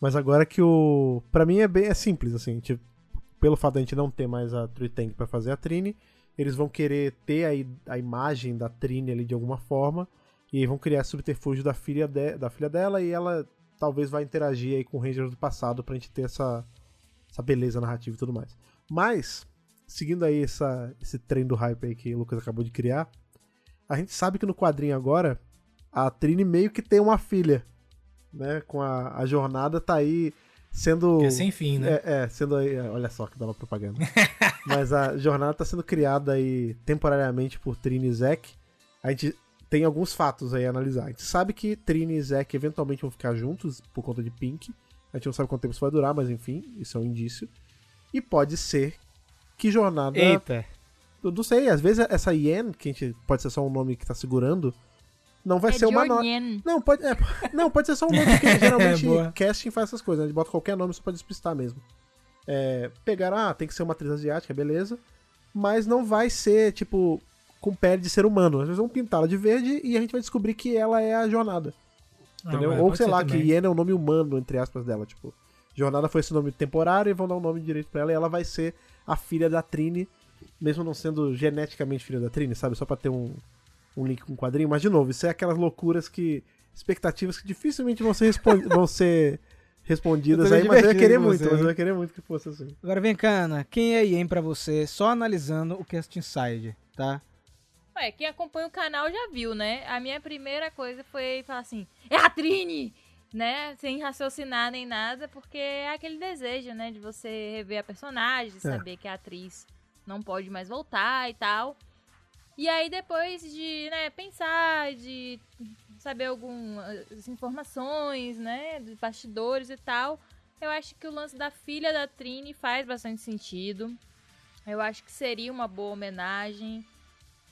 Mas agora que o. Pra mim é bem é simples, assim. Tipo, pelo fato de a gente não ter mais a Tree Tank pra fazer a Trini, eles vão querer ter a, a imagem da Trini ali de alguma forma. E vão criar subterfúgio da filha, de- da filha dela e ela talvez vai interagir aí com o Ranger do passado pra gente ter essa, essa beleza narrativa e tudo mais. Mas, seguindo aí essa, esse trem do hype aí que o Lucas acabou de criar, a gente sabe que no quadrinho agora, a Trini meio que tem uma filha, né? Com a, a jornada tá aí sendo... Que é sem fim, né? É, é, sendo aí... é, Olha só que bela propaganda. Mas a jornada tá sendo criada aí temporariamente por Trini e Zack. A gente tem alguns fatos aí a analisar. A gente sabe que Trini e Zack eventualmente vão ficar juntos por conta de Pink. A gente não sabe quanto tempo isso vai durar, mas enfim, isso é um indício. E pode ser que jornada. Eita. Eu não sei, às vezes essa Yen, que a gente pode ser só um nome que tá segurando, não vai é ser uma nota. Não, pode, é, não, pode ser só um nome, porque geralmente Boa. casting faz essas coisas, né? A gente bota qualquer nome só pra despistar mesmo. É, pegar, ah, tem que ser uma atriz asiática, beleza. Mas não vai ser, tipo, com pele de ser humano. Às vezes vão pintá-la de verde e a gente vai descobrir que ela é a jornada. Entendeu? Ah, Ou sei lá, também. que Yen é o nome humano, entre aspas, dela. Tipo, jornada foi esse nome temporário e vão dar um nome direito pra ela e ela vai ser a filha da Trini, mesmo não sendo geneticamente filha da Trini, sabe? Só pra ter um, um link com o quadrinho. Mas, de novo, isso é aquelas loucuras que. expectativas que dificilmente vão ser, vão ser respondidas aí, mas eu ia querer muito, você, mas eu ia querer muito que fosse assim. Agora vem cá, Ana. Quem é a Ien pra você? Só analisando o Cast Inside, tá? Ué, quem acompanha o canal já viu, né? A minha primeira coisa foi falar assim, é a Trini! Né? Sem raciocinar nem nada, porque é aquele desejo, né? De você rever a personagem, de É. saber que a atriz não pode mais voltar e tal. E aí depois de, né, pensar, de saber algumas informações, né, de bastidores e tal, eu acho que o lance da filha da Trini faz bastante sentido. Eu acho que seria uma boa homenagem.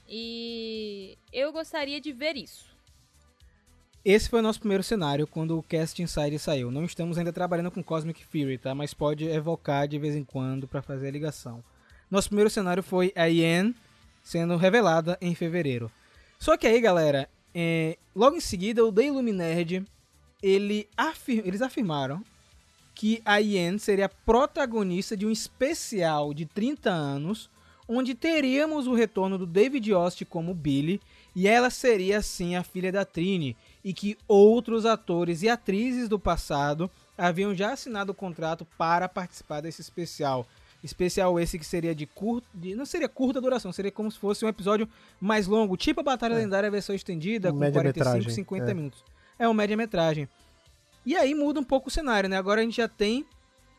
E eu gostaria de ver isso. Esse foi o nosso primeiro cenário quando o Cast Inside saiu. Não estamos ainda trabalhando com Cosmic Fury, tá? Mas pode evocar de vez em quando pra fazer a ligação. Nosso primeiro cenário foi a Yen sendo revelada em fevereiro. Só que aí, galera, é, logo em seguida o The Illuminerd, ele afir- eles afirmaram que a Yen seria protagonista de um especial de 30 anos, onde teríamos o retorno do David Yost como Billy, e ela seria sim a filha da Trini, e que outros atores e atrizes do passado haviam já assinado o contrato para participar desse especial. Especial esse que seria de curta, não seria curta duração, seria como se fosse um episódio mais longo, tipo a Batalha Lendária versão estendida, com Média-metragem, 45, 50 é. minutos. É uma média-metragem. E aí muda um pouco o cenário, né? Agora a gente já tem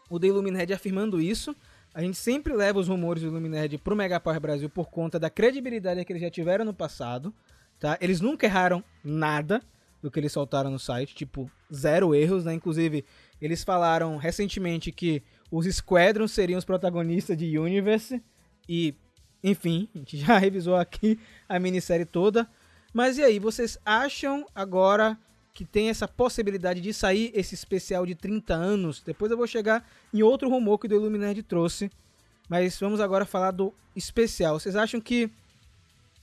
o The Illumined afirmando isso. A gente sempre leva os rumores do Illumined pro Megapower Brasil por conta da credibilidade que eles já tiveram no passado, tá? Eles nunca erraram nada do que eles soltaram no site, tipo, zero erros, né? Inclusive, eles falaram recentemente que os Squadrons seriam os protagonistas de Universe e, enfim, a gente já revisou aqui a minissérie toda. Mas e aí, vocês acham agora que tem essa possibilidade de sair esse especial de 30 anos? Depois eu vou chegar em outro rumor que o Illuminati trouxe. Mas vamos agora falar do especial. Vocês acham que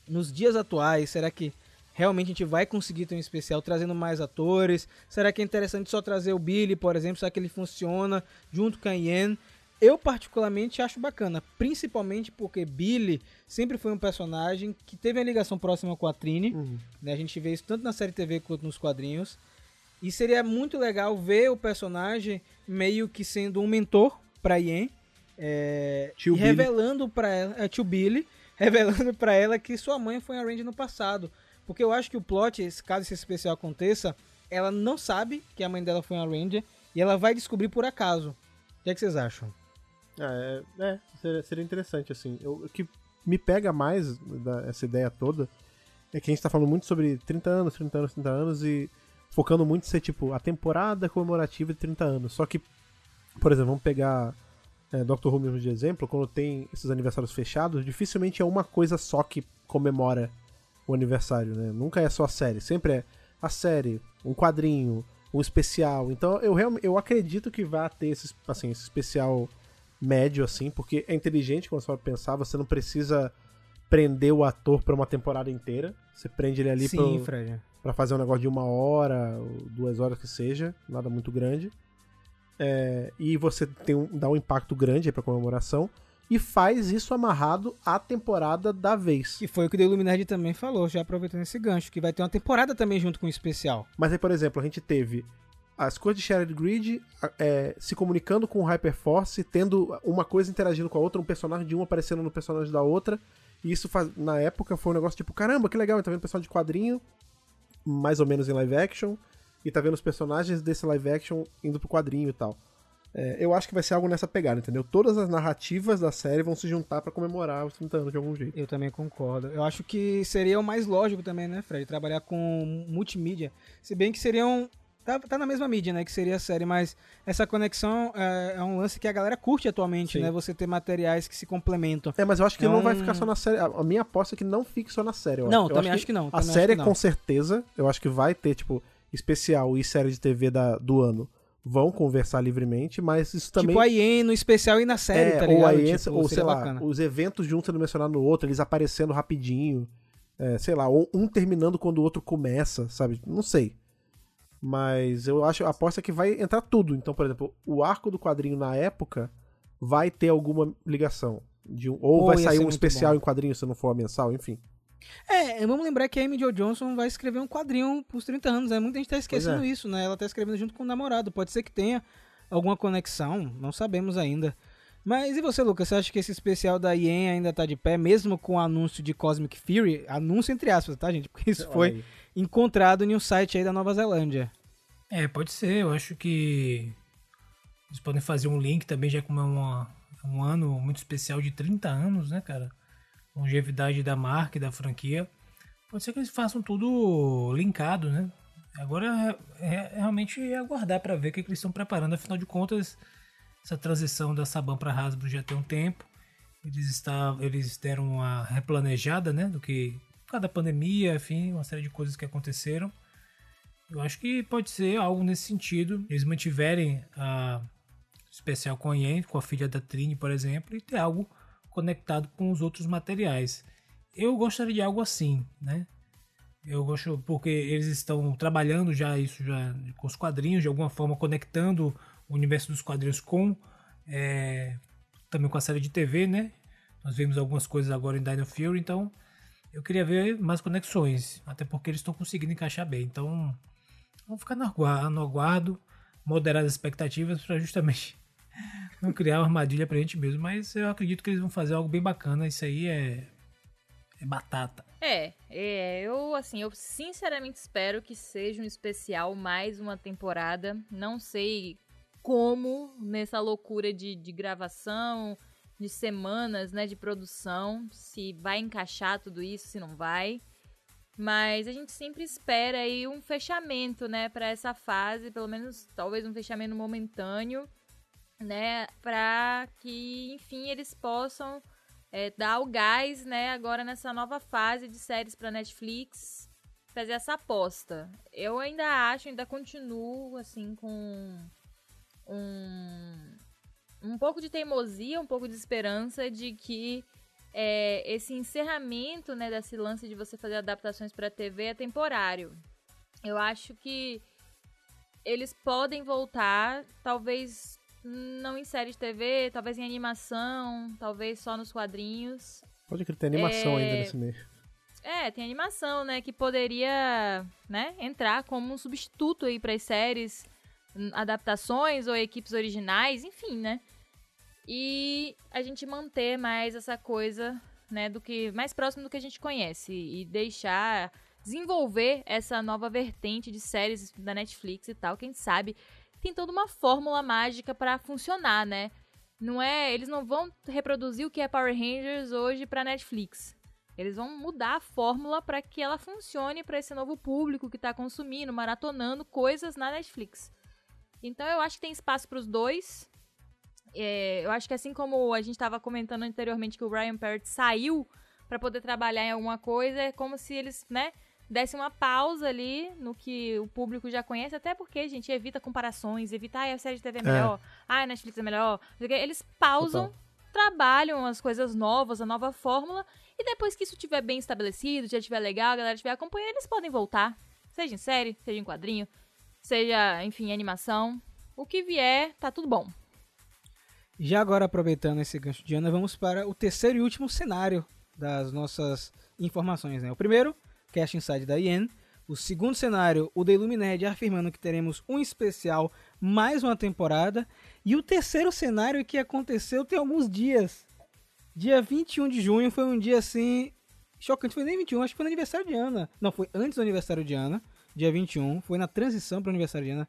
nos dias atuais, será que realmente a gente vai conseguir ter um especial trazendo mais atores? Será que é interessante só trazer o Billy, por exemplo? Será que ele funciona junto com a Yen? Eu particularmente acho bacana, principalmente porque Billy sempre foi um personagem que teve uma ligação próxima com a Trini, Uhum. né? A gente vê isso tanto na série TV quanto nos quadrinhos. E seria muito legal ver o personagem meio que sendo um mentor pra Yen. É, Tio revelando pra ela, é, tio Billy, revelando pra ela que sua mãe foi a Ranger no passado. Porque eu acho que o plot, caso esse especial aconteça, ela não sabe que a mãe dela foi uma Ranger e ela vai descobrir por acaso. O que, é que vocês acham? É, é, é, seria, seria interessante, assim. Eu- o que me pega mais dessa ideia toda é que a gente tá falando muito sobre 30 anos, 30 anos, 30 anos e focando muito em ser, tipo, a temporada comemorativa de 30 anos. Só que, por exemplo, vamos pegar é, Doctor Who mesmo de exemplo, quando tem esses aniversários fechados, dificilmente é uma coisa só que comemora o aniversário, né? Nunca é só a série, sempre é a série, um quadrinho, um especial. Então eu realmente eu acredito que vai ter esse, assim, esse especial médio, assim, porque é inteligente quando você vai pensar, você não precisa prender o ator pra uma temporada inteira. Você prende ele ali pra fazer um negócio de uma hora, duas horas que seja, nada muito grande. É, e você tem um, dá um impacto grande pra comemoração. E faz isso amarrado à temporada da vez. Que foi o que o The Illuminati também falou, já aproveitando esse gancho, que vai ter uma temporada também junto com o especial. Mas aí, por exemplo, a gente teve as coisas de Shared Grid é, se comunicando com o Hyperforce, tendo uma coisa interagindo com a outra, um personagem de uma aparecendo no personagem da outra. E isso faz- na época foi um negócio tipo, caramba, que legal, tá vendo personagem de quadrinho, mais ou menos em live action, e tá vendo os personagens desse live action indo pro quadrinho e tal. É, eu acho que vai ser algo nessa pegada, entendeu? Todas as narrativas da série vão se juntar pra comemorar os 30 anos de algum jeito. Eu também concordo. Eu acho que seria o mais lógico também, né, Fred? Trabalhar com multimídia. Se bem que seriam. Tá, tá na mesma mídia, né? Que seria a série, mas essa conexão é, é um lance que a galera curte atualmente, Sim. né? Você ter materiais que se complementam. É, mas eu acho que É não vai um- ficar só na série. A minha aposta é que não fique só na série. Eu Não, acho. Também acho que não, A série, que não. com certeza, eu acho que vai ter, tipo, especial e série de TV da, do ano. Vão conversar livremente, mas isso também. Tipo a IEN no especial e na série, é, tá ou ligado? aí, Tipo, ou sei lá, bacana. os eventos de um sendo mencionado no outro, eles aparecendo rapidinho. é, sei lá, ou um terminando quando o outro começa, sabe? Não sei. Mas eu acho, a aposta que vai entrar tudo. Então, por exemplo, o arco do quadrinho na época vai ter alguma ligação. De um, ou vai sair um especial bom. em quadrinho se não for mensal, enfim. É, vamos lembrar que a Amy Jo Johnson vai escrever um quadrinho pros 30 anos, né? Muita gente tá esquecendo é. isso, né? Ela tá escrevendo junto com o namorado. Pode ser que tenha alguma conexão, não sabemos ainda. Mas e você, Lucas? Você acha que esse especial da IEN ainda tá de pé, mesmo com o anúncio de Cosmic Fury? Anúncio entre aspas, tá, gente? Porque isso foi encontrado em um site aí da Nova Zelândia. É, pode ser. Eu acho que eles podem fazer um link também, já como é uma- um ano muito especial de 30 anos, né, cara? Longevidade da marca e da franquia. Pode ser que eles façam tudo linkado, né? Agora é, é realmente aguardar para ver o que, que eles estão preparando. Afinal de contas, essa transição da Saban para Hasbro já tem um tempo. Eles, está, eles deram uma replanejada, né? Do que por causa da pandemia, enfim, uma série de coisas que aconteceram. Eu acho que pode ser algo nesse sentido. Eles mantiverem a especial com a Yen, com a filha da Trini, por exemplo, e ter algo conectado com os outros materiais. Eu gostaria de algo assim, né? Eu gosto porque eles estão trabalhando já isso já com os quadrinhos, de alguma forma conectando o universo dos quadrinhos com é, também com a série de TV, né? Nós vimos algumas coisas agora em Dino Fury, então eu queria ver mais conexões, até porque eles estão conseguindo encaixar bem. Então, vamos ficar no aguardo, no aguardo moderar as expectativas para justamente não criar uma armadilha pra gente mesmo, mas eu acredito que eles vão fazer algo bem bacana. Isso aí é é batata. É, é, eu assim, eu sinceramente espero que seja um especial mais uma temporada. Não sei como nessa loucura de, de gravação, de semanas, né, de produção, se vai encaixar tudo isso, se não vai. Mas a gente sempre espera aí um fechamento, né, para essa fase, pelo menos talvez um fechamento momentâneo, né, para que, enfim, eles possam é, dar o gás, né, agora nessa nova fase de séries para Netflix, fazer essa aposta. Eu ainda acho, ainda continuo assim com um um pouco de teimosia, um pouco de esperança de que é, esse encerramento, né, desse lance de você fazer adaptações para TV é temporário. Eu acho que eles podem voltar, talvez não em série de TV, talvez em animação, talvez só nos quadrinhos. Pode crer, tem animação É, ainda nesse meio. É, tem animação, né, que poderia, né, entrar como um substituto aí para as séries, hum, adaptações ou equipes originais, enfim, né? E a gente manter mais essa coisa, né, do que mais próximo do que a gente conhece e deixar desenvolver essa nova vertente de séries da Netflix e tal, quem sabe tem toda uma fórmula mágica para funcionar, né? Não é, eles não vão reproduzir o que é Power Rangers hoje para Netflix. Eles vão mudar a fórmula para que ela funcione para esse novo público que está consumindo, maratonando coisas na Netflix. Então eu acho que tem espaço para os dois. É, eu acho que assim como a gente estava comentando anteriormente que o Ryan Parrott saiu para poder trabalhar em alguma coisa, é como se eles, né, dessem uma pausa ali no que o público já conhece, até porque, gente, evita comparações, evita, ah, a série de TV é melhor, é. ah, a Netflix é melhor. Eles pausam, trabalham as coisas novas, a nova fórmula, e depois que isso estiver bem estabelecido, já estiver legal, a galera estiver acompanhando, eles podem voltar. Seja em série, seja em quadrinho, seja, enfim, animação. O que vier, tá tudo bom. Já agora, aproveitando esse gancho de Ana, vamos para o terceiro e último cenário das nossas informações. Né? O primeiro, Cash Inside da Yen. O segundo cenário, o The Illumined afirmando que teremos um especial, mais uma temporada. E o terceiro cenário que aconteceu tem alguns dias. Dia 21 de junho foi um dia assim. Chocante, foi nem 21, acho que foi no aniversário de Ana. Não, foi antes do aniversário de Ana, dia 21. Foi na transição para o aniversário de Ana.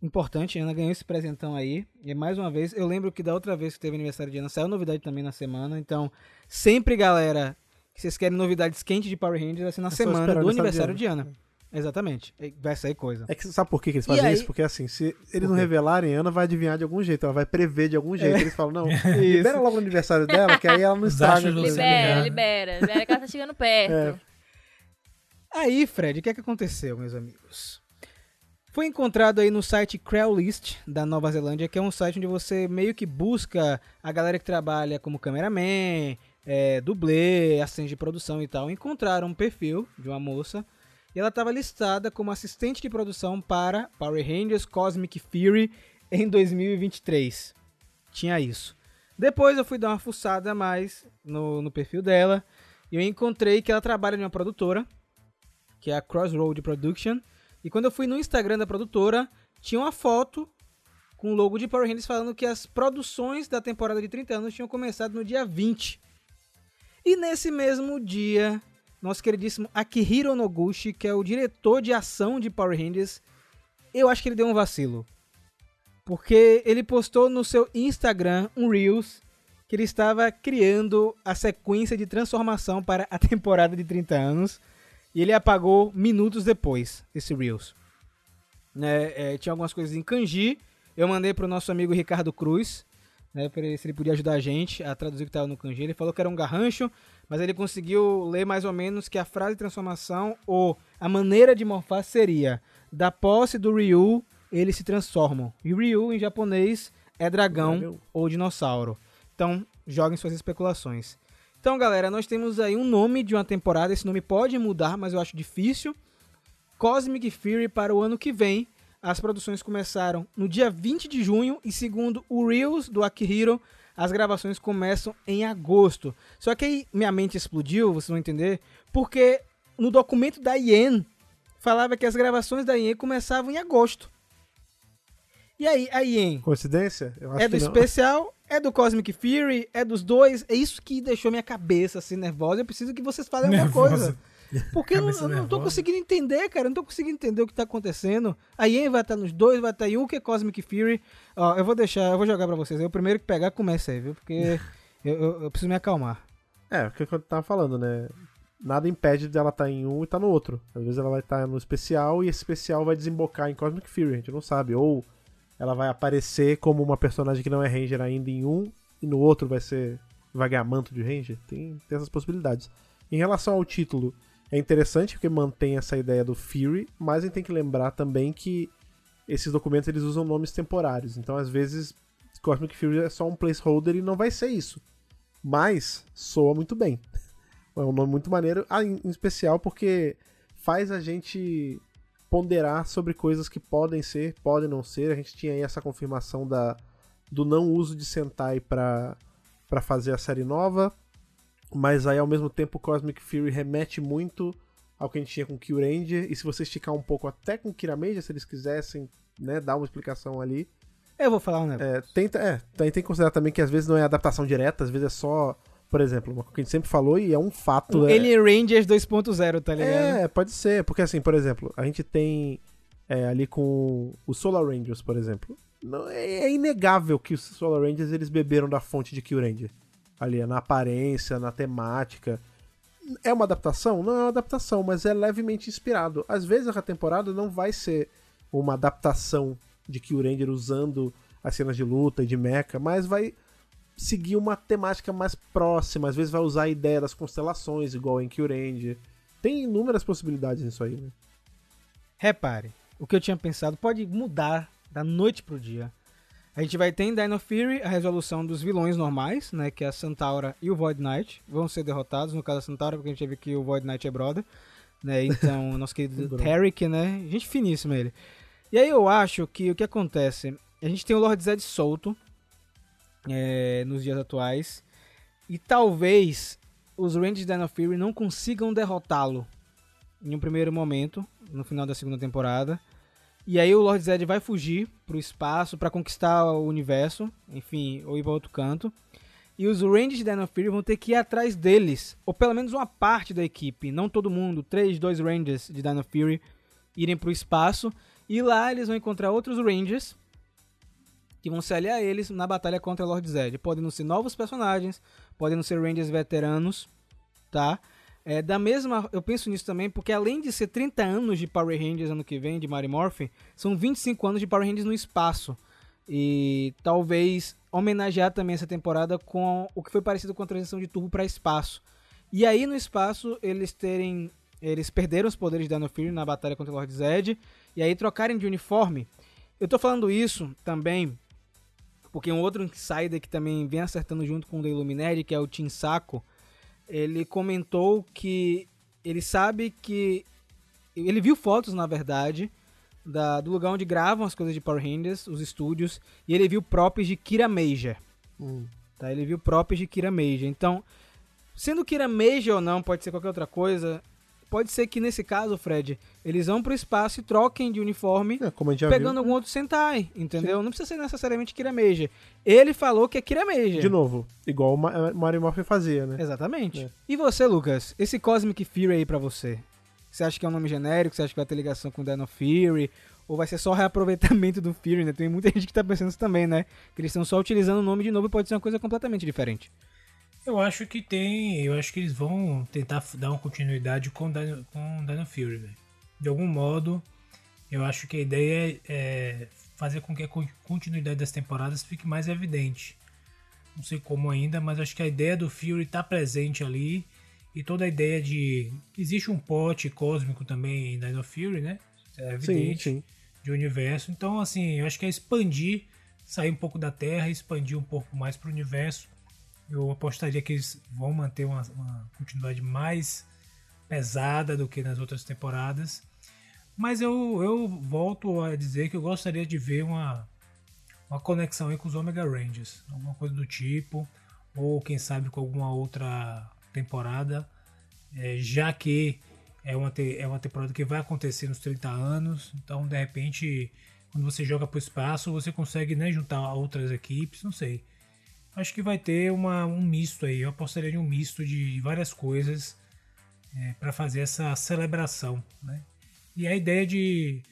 Importante, Ana ganhou esse presentão aí. E mais uma vez, eu lembro que da outra vez que teve aniversário de Ana, saiu novidade também na semana. Então, sempre, galera, que vocês querem novidades quentes de Power Rangers, assim, na semana do aniversário de Ana. Exatamente. Vai sair coisa. É que sabe por que, que eles fazem isso? Porque assim, se eles não revelarem, Ana vai adivinhar de algum jeito, ela vai prever de algum jeito. É. Eles falam, não, libera logo o aniversário dela, que aí ela não estraga. Libera, libera, libera, que ela tá chegando perto. É. Aí, Fred, o que é que aconteceu, meus amigos? Foi encontrado aí no site Craigslist da Nova Zelândia, que é um site onde você meio que busca a galera que trabalha como cameraman, é, dublê, assistente de produção e tal. Encontraram um perfil de uma moça e ela estava listada como assistente de produção para Power Rangers Cosmic Fury em 2023. Tinha isso. Depois eu fui dar uma fuçada mais no, no perfil dela e eu encontrei que ela trabalha em uma produtora, que é a Crossroad Production. E quando eu fui no Instagram da produtora, tinha uma foto com o logo de Power Rangers falando que as produções da temporada de 30 anos tinham começado no dia 20. E nesse mesmo dia, nosso queridíssimo Akihiro Noguchi, que é o diretor de ação de Power Rangers, eu acho que ele deu um vacilo. Porque ele postou no seu Instagram um Reels que ele estava criando a sequência de transformação para a temporada de 30 anos. E ele apagou minutos depois esse Reels. É, é, tinha algumas coisas em kanji. Eu mandei para o nosso amigo Ricardo Cruz, né, para se ele podia ajudar a gente a traduzir o que estava no kanji. Ele falou que era um garrancho, mas ele conseguiu ler mais ou menos que a frase de transformação ou a maneira de morfar seria da posse do Ryu, eles se transformam. E Ryu em japonês é dragão ou dinossauro. Então, joguem suas especulações. Então, galera, nós temos aí um nome de uma temporada. Esse nome pode mudar, mas eu acho difícil. Cosmic Fury para o ano que vem. As produções começaram no dia 20 de junho e segundo o Reels do Akihiro, as gravações começam em agosto. Só que aí minha mente explodiu, vocês vão entender, porque no documento da IEN falava que as gravações da IEN começavam em agosto. E aí, a IEN? Coincidência? é do especial, é do Cosmic Fury, é dos dois. É isso que deixou minha cabeça assim nervosa. Eu preciso que vocês falem alguma coisa. Porque eu, eu não tô conseguindo entender, cara. Eu não tô conseguindo entender o que tá acontecendo. A Yen vai estar nos dois, vai estar em um que é Cosmic Fury. Ó, eu vou deixar, eu vou jogar pra vocês. Eu primeiro que pegar, começa aí, viu? Porque eu, eu, eu, preciso me acalmar. É, o que eu tava falando, né? Nada impede dela estar tá em um e estar tá no outro. Às vezes ela vai estar tá no especial e esse especial vai desembocar em Cosmic Fury, a gente não sabe. Ou ela vai aparecer como uma personagem que não é Ranger ainda em um e no outro vai ser vai ganhar manto de Ranger. Tem, tem essas possibilidades. Em relação ao título, é interessante porque mantém essa ideia do Fury, mas a gente tem que lembrar também que esses documentos eles usam nomes temporários. Então, às vezes, Cosmic Fury é só um placeholder e não vai ser isso. Mas soa muito bem. É um nome muito maneiro, ah, em especial porque faz a gente ponderar sobre coisas que podem ser, podem não ser. A gente tinha aí essa confirmação da, do não uso de Sentai para fazer a série nova. Mas aí ao mesmo tempo Cosmic Fury remete muito ao que a gente tinha com Kyuranger. E se você esticar um pouco até com Kirameja, se eles quisessem né, dar uma explicação ali. Eu vou falar um negócio. É, tenta, é, tem que considerar também que às vezes não é adaptação direta, às vezes é só, por exemplo, uma coisa que a gente sempre falou e é um fato. Um é, Alien Rangers 2.0, tá ligado? É, pode ser, porque assim, por exemplo, a gente tem é, ali com os Solar Rangers, por exemplo. Não, é, é inegável que os Solar Rangers eles beberam da fonte de Kyuranger. Ali, na aparência, na temática. É uma adaptação? Não é uma adaptação, mas é levemente inspirado. Às vezes a temporada não vai ser uma adaptação de Kyuranger usando as cenas de luta e de mecha, mas vai seguir uma temática mais próxima. Às vezes vai usar a ideia das constelações, igual em Kyuranger. Tem inúmeras possibilidades nisso aí, né? Repare, o que eu tinha pensado pode mudar da noite pro dia. A gente vai ter em Dino Fury a resolução dos vilões normais, né? Que é a Santaura e o Void Knight. Vão ser derrotados, no caso da Santaura, porque a gente já viu que o Void Knight é brother. Né? Então, nosso querido Tarek, né? Gente finíssima ele. E aí eu acho que o que acontece? A gente tem o Lord Zed solto é, nos dias atuais. E talvez os Rangers de Dino Fury não consigam derrotá-lo em um primeiro momento, no final da segunda temporada. E aí o Lord Zed vai fugir pro espaço para conquistar o universo, enfim, ou ir para outro canto. E os Rangers de Dino Fury vão ter que ir atrás deles, ou pelo menos uma parte da equipe, não todo mundo, três, dois Rangers de Dino Fury irem pro espaço. E lá eles vão encontrar outros Rangers que vão se aliar a eles na batalha contra Lord Zed. Podem não ser novos personagens, podem não ser Rangers veteranos, tá? É, da mesma, eu penso nisso também, porque além de ser 30 anos de Power Rangers ano que vem, de Mary Morphin, são 25 anos de Power Rangers no espaço. E talvez homenagear também essa temporada com o que foi parecido com a transição de Turbo para espaço. E aí no espaço eles terem. Eles perderam os poderes de Dino Fury na batalha contra o Lord Zed. E aí trocarem de uniforme. Eu tô falando isso também porque um outro insider que também vem acertando junto com o The Illuminati, que é o Tim Saco, ele comentou que ele sabe que. Ele viu fotos, na verdade, da, do lugar onde gravam as coisas de Power Rangers, os estúdios, e ele viu props de Kira Major. Hum. Tá? Ele viu props de Kira Major. Então, sendo Kira Major ou não, pode ser qualquer outra coisa. Pode ser que nesse caso, Fred, eles vão pro espaço e troquem de uniforme, É, pegando viu. algum outro Sentai, entendeu? Não precisa ser necessariamente Kira Major. Ele falou que é Kira Major. De novo, igual o Ma- Mario Morphin fazia, né? Exatamente. É. E você, Lucas? Esse Cosmic Fury aí pra você? Você acha que é um nome genérico? Você acha que vai ter ligação com Dino Fury? Ou vai ser só reaproveitamento do Fury, né? Tem muita gente que tá pensando isso também, né? Que eles estão só utilizando o nome de novo e pode ser uma coisa completamente diferente. Eu acho que tem. Eu acho que eles vão tentar dar uma continuidade com Dino, com Dino Fury, velho. De algum modo, eu acho que a ideia é fazer com que a con- continuidade das temporadas fique mais evidente. Não sei como ainda, mas acho que a ideia do Fury tá presente ali. E toda a ideia de. Existe um pote cósmico também em Dino Fury, né? É Sim, evidente. sim. de universo. Então, assim, eu acho que é expandir, sair um pouco da Terra, expandir um pouco mais para o universo. Eu apostaria que eles vão manter uma, uma continuidade mais pesada do que nas outras temporadas. Mas eu, eu volto a dizer que eu gostaria de ver uma, uma conexão com os Omega Rangers. Alguma coisa do tipo. Ou quem sabe com alguma outra temporada. É, já que é uma, te- é uma temporada que vai acontecer nos 30 anos. Então, de repente, quando você joga para o espaço, você consegue né, juntar outras equipes. Não sei. Acho que vai ter uma, um misto aí. Eu apostaria em um misto de várias coisas para fazer essa celebração. Né? E a ideia de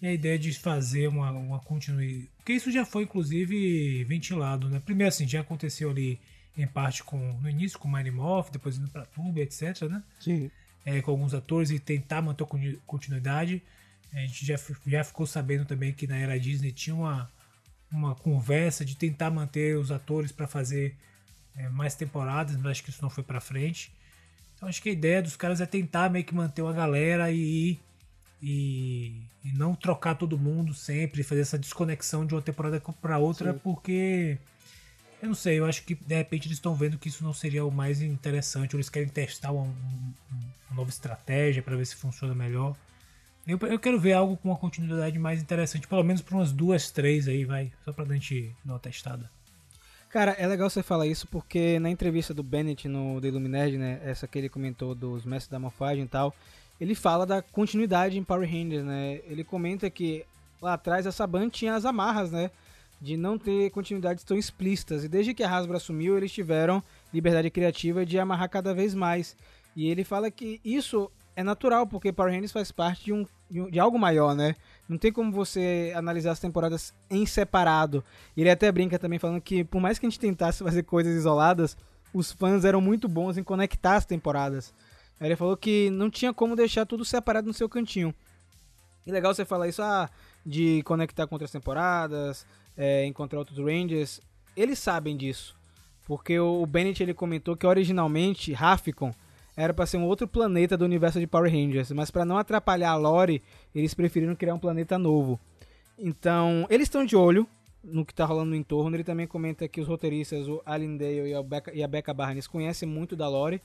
e a ideia de fazer uma, uma continuidade. Porque isso já foi, inclusive, ventilado. Né? Primeiro, assim, já aconteceu ali em parte com no início com Mighty Morph, depois indo para Tube, etc. Né? Sim. é, com alguns atores e tentar manter a continu- continuidade. A gente já, já ficou sabendo também que na era Disney tinha uma, uma conversa de tentar manter os atores para fazer é, mais temporadas, mas acho que isso não foi para frente. Então acho que a ideia dos caras é tentar meio que manter uma galera e, e, e não trocar todo mundo sempre, fazer essa desconexão de uma temporada para outra, Sim. porque eu não sei, eu acho que de repente eles estão vendo que isso não seria o mais interessante, ou eles querem testar uma, um- uma nova estratégia para ver se funciona melhor. Eu, eu quero ver algo com uma continuidade mais interessante, pelo menos para umas duas, três aí, vai, só pra gente dar uma testada. Cara, é legal você falar isso porque na entrevista do Bennett no The Illuminati, né, essa que ele comentou dos mestres da morfagem e tal, ele fala da continuidade em Power Rangers, né? Ele comenta que lá atrás a Saban tinha as amarras, né, de não ter continuidades tão explícitas e desde que a Hasbro assumiu, eles tiveram liberdade criativa de amarrar cada vez mais. E ele fala que isso é natural, porque Power Rangers faz parte de, um, de algo maior, né? Não tem como você analisar as temporadas em separado. E ele até brinca também falando que por mais que a gente tentasse fazer coisas isoladas, os fãs eram muito bons em conectar as temporadas. Ele falou que não tinha como deixar tudo separado no seu cantinho. E legal você falar isso, ah, de conectar com outras temporadas, é, encontrar outros Rangers. Eles sabem disso. Porque o Bennett ele comentou que originalmente Rafficon era para ser um outro planeta do universo de Power Rangers, mas para não atrapalhar a lore, eles preferiram criar um planeta novo. Então, eles estão de olho no que tá rolando no entorno. Ele também comenta que os roteiristas, o Alan Dale e a Becca, e a Becca Barnes, conhecem muito da lore.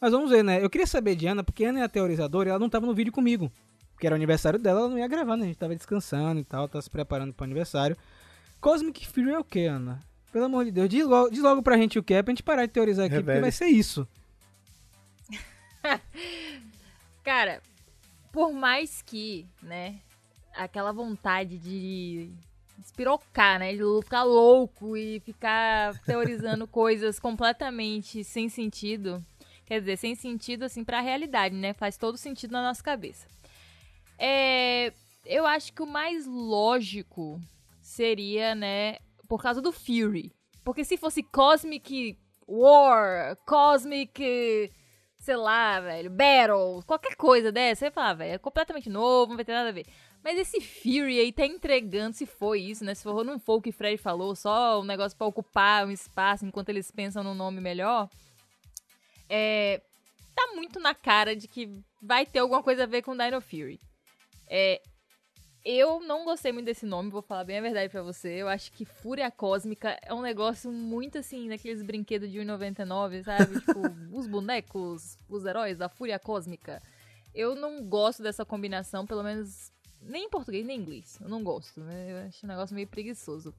Mas vamos ver, né? Eu queria saber de Ana, porque Ana é a teorizadora e ela não tava no vídeo comigo. Porque era o aniversário dela, ela não ia gravar, né? A gente tava descansando e tal, tá se preparando pro aniversário. Cosmic Fury é o que, Ana? Pelo amor de Deus, diz logo, diz logo pra gente o que é, pra gente parar de teorizar aqui, Revele. porque vai ser isso. Cara, por mais que, né, aquela vontade de espirocar, né, de ficar louco e ficar teorizando coisas completamente sem sentido, quer dizer, sem sentido assim pra realidade, né, faz todo sentido na nossa cabeça. É, eu acho que o mais lógico seria, né, por causa do Fury. Porque se fosse Cosmic War, Cosmic sei lá, velho, Battle, qualquer coisa dessa, você fala, velho, é completamente novo, não vai ter nada a ver. Mas esse Fury aí tá entregando, se foi isso, né? Se for, não for o que o Fred falou, só um negócio pra ocupar um espaço enquanto eles pensam num nome melhor. É. Tá muito na cara de que vai ter alguma coisa a ver com Dino Fury. É. Eu não gostei muito desse nome, vou falar bem a verdade pra você. Eu acho que Fúria Cósmica é um negócio muito assim, daqueles brinquedos de 1,99, sabe? tipo, os bonecos, os heróis da Fúria Cósmica. Eu não gosto dessa combinação, pelo menos nem em português nem em inglês. Eu não gosto, né? Eu acho um negócio meio preguiçoso.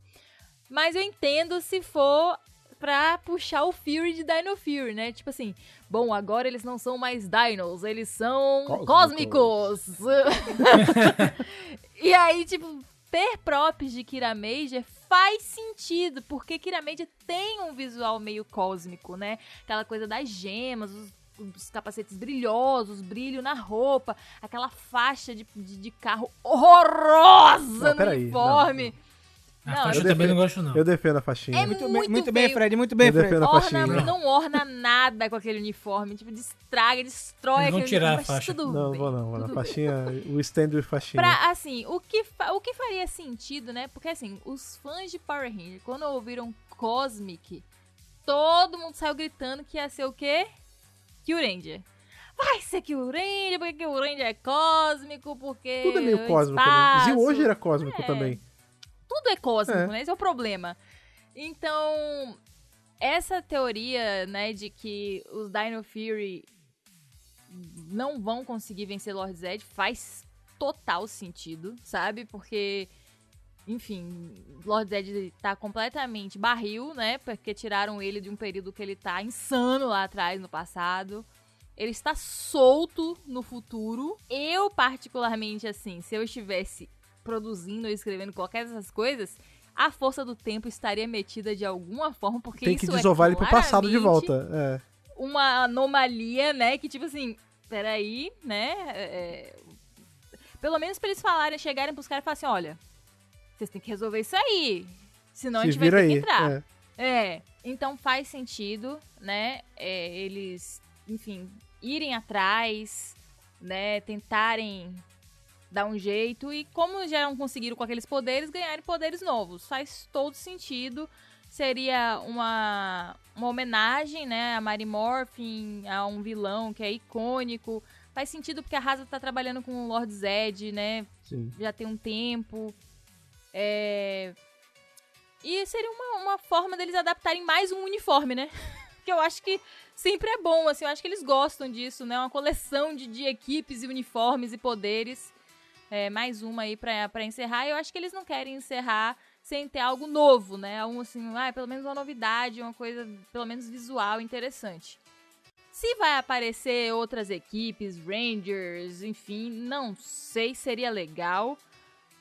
Mas eu entendo se for pra puxar o Fury de Dino Fury, né? Tipo assim, bom, agora eles não são mais Dinos, eles são Cósmicos. cósmicos. e aí, tipo, ter props de Kira Major faz sentido, porque Kira Major tem um visual meio cósmico, né? Aquela coisa das gemas, os, os capacetes brilhosos, brilho na roupa, aquela faixa de, de, de carro horrorosa Não, no peraí, uniforme. A Não, faixa eu também defendo- não gosto, não. Eu defendo a faixinha. É Muito, bem, muito muito bem. Fred, muito bem, Eu Fred. Orna, faixinha. não orna nada com aquele uniforme. Tipo, destraga, destrói aquele tirar a uniforme. faixa. Tudo Não, bem, vou não, vou bem. faixinha. O stand e faixinha. Pra, assim, o que, o que faria sentido, né? Porque, assim, os fãs de Power Ranger, quando ouviram Cosmic, todo mundo saiu gritando que ia ser o quê? Kill Ranger. Vai ser Kill Ranger, porque Kill Ranger é cósmico, porque... Tudo é meio o cósmico, né? espaço. Zio hoje era cósmico É. também. Tudo é cósmico, É. né? Esse é o problema. Então, essa teoria, né, de que os Dino Fury não vão conseguir vencer Lord Zed faz total sentido, sabe? Porque, enfim, Lord Zed tá completamente barril, né? Porque tiraram ele de um período que ele tá insano lá atrás, no passado. Ele está solto no futuro. Eu, particularmente, assim, se eu estivesse produzindo ou escrevendo qualquer dessas coisas, a força do tempo estaria metida de alguma forma, porque Tem que isso desovar é ele pro passado de volta. É. uma anomalia, né? Que tipo assim, peraí, né? é, pelo menos pra eles falarem, chegarem pros caras e falarem assim: olha, vocês têm que resolver isso aí. Senão a Se gente vai ter que aí. entrar. é. É, então faz sentido, né? é, eles, enfim, irem atrás, né? Tentarem dar um jeito e como já não conseguiram com aqueles poderes, ganharem poderes novos. Faz todo sentido. Seria uma, uma homenagem, né, a Mary Morphin, a um vilão que é icônico. Faz sentido porque a Rasa tá trabalhando com o Lord Zed, né? Sim. já tem um tempo. É... E seria uma, uma forma deles adaptarem mais um uniforme, né? que eu acho que sempre é bom, assim, eu acho que eles gostam disso, né? Uma coleção de, de equipes e uniformes e poderes. É, mais uma aí pra encerrar. Eu acho que eles não querem encerrar sem ter algo novo, né? Um assim, ah, pelo menos uma novidade, uma coisa, pelo menos visual interessante. Se vai aparecer outras equipes, Rangers, enfim, não sei, seria legal.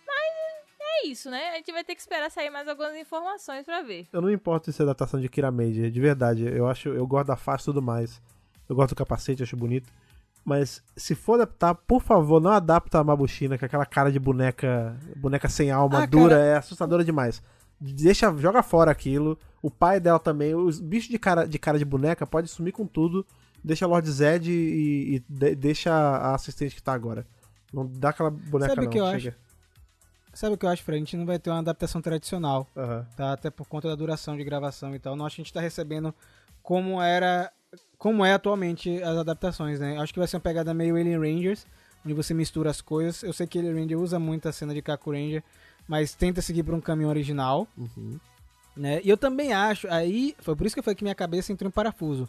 Mas é isso, né? A gente vai ter que esperar sair mais algumas informações pra ver. Eu não importo se é adaptação de Kira Major, de verdade. Eu acho, eu gosto da face e tudo mais. Eu gosto do capacete, acho bonito. Mas se for adaptar, por favor, não adapta a Mabushina, que é aquela cara de boneca, boneca sem alma, Ah, dura, cara. é assustadora demais. Deixa, joga fora aquilo. O pai dela também, os bichos de cara de cara de boneca pode sumir com tudo. Deixa a Lord Zed e, e de- deixa a assistente que tá agora. Não dá aquela boneca Sabe o não. que eu chega. Sabe o que eu acho, Fred? A gente não vai ter uma adaptação tradicional. Aham. tá? Até por conta da duração de gravação e tal. Não acho que a gente tá recebendo como era. Como é atualmente as adaptações, né? Acho que vai ser uma pegada meio Alien Rangers, onde você mistura as coisas. Eu sei que Alien Ranger usa muito a cena de Kaku Ranger, mas tenta seguir por um caminho original, Uhum. né? E eu também acho, aí, foi por isso que falei que minha cabeça entrou em parafuso.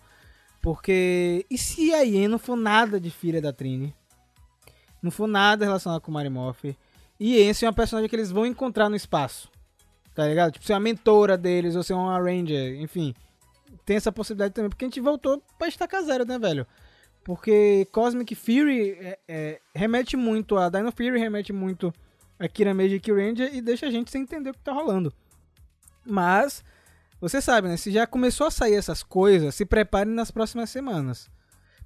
Porque, e se a Yen não for nada de filha da Trini? Não for nada relacionado com o Marimorph? E Yen ser uma personagem que eles vão encontrar no espaço. Tá ligado? Tipo, ser uma mentora deles, ou ser uma Ranger, enfim. Tem essa possibilidade também, porque a gente voltou pra estacar zero, né, velho? Porque Cosmic Fury é- é, remete muito a Dino Fury, remete muito a Kira Magic Ranger e deixa a gente sem entender o que tá rolando. Mas, você sabe, né? Se já começou a sair essas coisas, se preparem nas próximas semanas.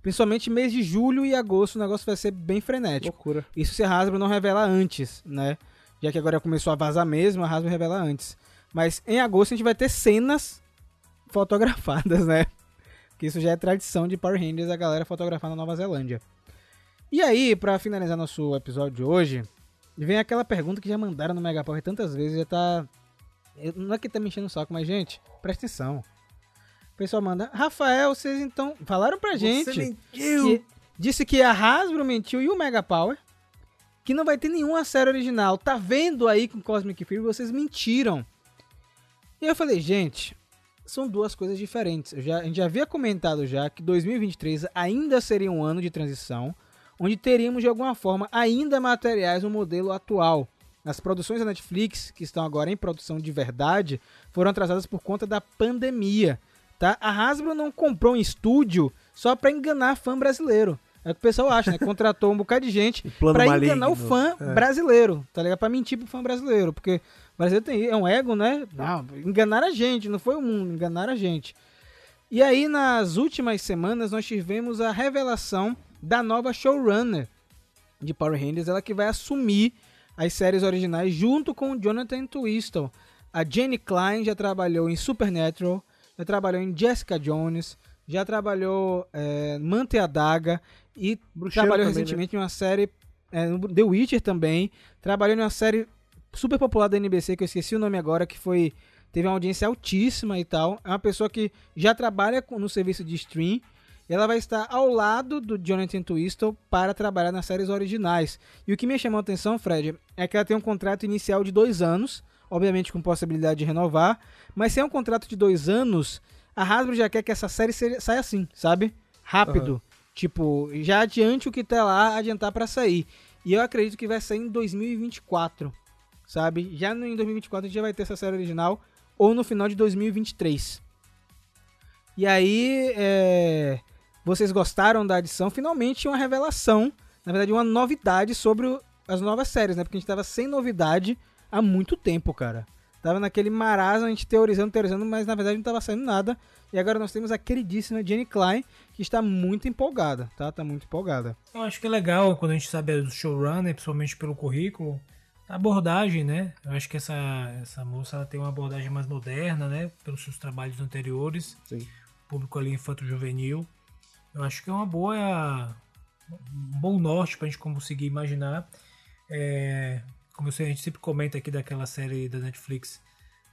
Principalmente mês de julho e agosto, o negócio vai ser bem frenético. Loucura. Isso se a Hasbro não revela antes, né? Já que agora começou a vazar mesmo, a Hasbro revela antes. Mas em agosto a gente vai ter cenas fotografadas, né? Porque isso já é tradição de Power Rangers, a galera fotografar na Nova Zelândia. E aí, pra finalizar nosso episódio de hoje, vem aquela pergunta que já mandaram no Mega Power tantas vezes, já tá... Não é que tá me enchendo o saco, mas gente, presta atenção. O pessoal manda, Rafael, vocês então falaram pra gente que disse que a Hasbro mentiu e o Mega Power que não vai ter nenhuma série original. Tá vendo aí com Cosmic Fury? Vocês mentiram. E eu falei, gente, são duas coisas diferentes. Já, a gente já havia comentado já que 2023 ainda seria um ano de transição, onde teríamos de alguma forma ainda materiais no modelo atual. As produções da Netflix, que estão agora em produção de verdade, foram atrasadas por conta da pandemia. Tá? A Hasbro não comprou um estúdio só para enganar fã brasileiro. É o que o pessoal acha, né? Contratou um bocado de gente maligno. enganar o fã É. brasileiro, tá ligado? Pra mentir pro fã brasileiro, porque brasileiro tem, é um ego, né? Não, enganaram a gente, não foi o mundo, enganaram a gente. E aí, nas últimas semanas, nós tivemos a revelação da nova showrunner de Power Rangers, ela que vai assumir as séries originais junto com o Jonathan Twiston. A Jenny Klein já trabalhou em Supernatural, já trabalhou em Jessica Jones, já trabalhou é, Manta e a Daga e Bruxeiro trabalhou também, né? recentemente em uma série é, The Witcher também, trabalhou em uma série super popular da NBC que eu esqueci o nome agora, que foi teve uma audiência altíssima e tal. É uma pessoa que já trabalha no serviço de stream. Ela vai estar ao lado do Jonathan Twistle para trabalhar nas séries originais. E o que me chamou a atenção, Fred, é que ela tem um contrato inicial de dois anos, obviamente com possibilidade de renovar. Mas se é um contrato de dois anos, a Hasbro já quer que essa série saia assim, sabe? Rápido. Tipo, já adiante o que tá lá, adiantar para sair. E eu acredito que vai sair em 2024, sabe? Já em 2024 a gente já vai ter essa série original, ou no final de 2023. E aí, é, vocês gostaram da adição? Finalmente uma revelação, na verdade uma novidade sobre as novas séries, né? Porque a gente tava sem novidade há muito tempo, cara. Tava naquele marasmo, a gente teorizando, teorizando, mas na verdade não tava saindo nada. E agora nós temos a queridíssima Jenny Klein, que está muito empolgada, tá? Tá muito empolgada. Eu acho que é legal quando a gente sabe do showrunner, principalmente pelo currículo, a abordagem, né? Eu acho que essa, essa moça ela tem uma abordagem mais moderna, né? Pelos seus trabalhos anteriores. Sim. Público ali infanto-juvenil. Eu acho que é uma boa. um bom norte pra gente conseguir imaginar. É, como eu sei, a gente sempre comenta aqui daquela série da Netflix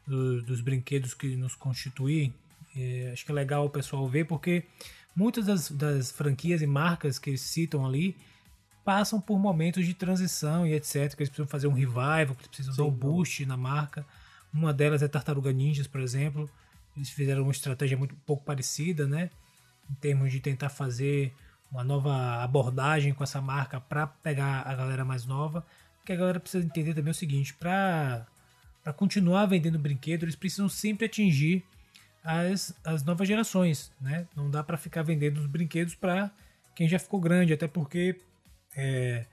do- dos brinquedos que nos constituem. É, acho que é legal o pessoal ver, porque muitas das, das franquias e marcas que eles citam ali passam por momentos de transição e etc. Que eles precisam fazer um revival, que eles precisam dar um boost na marca. Uma delas é Tartaruga Ninjas, por exemplo. Eles fizeram uma estratégia muito um pouco parecida, né? Em termos de tentar fazer uma nova abordagem com essa marca para pegar a galera mais nova. Porque a galera precisa entender também o seguinte, para para continuar vendendo brinquedo, eles precisam sempre atingir as, as novas gerações, né? Não dá para ficar vendendo os brinquedos para quem já ficou grande, até porque é,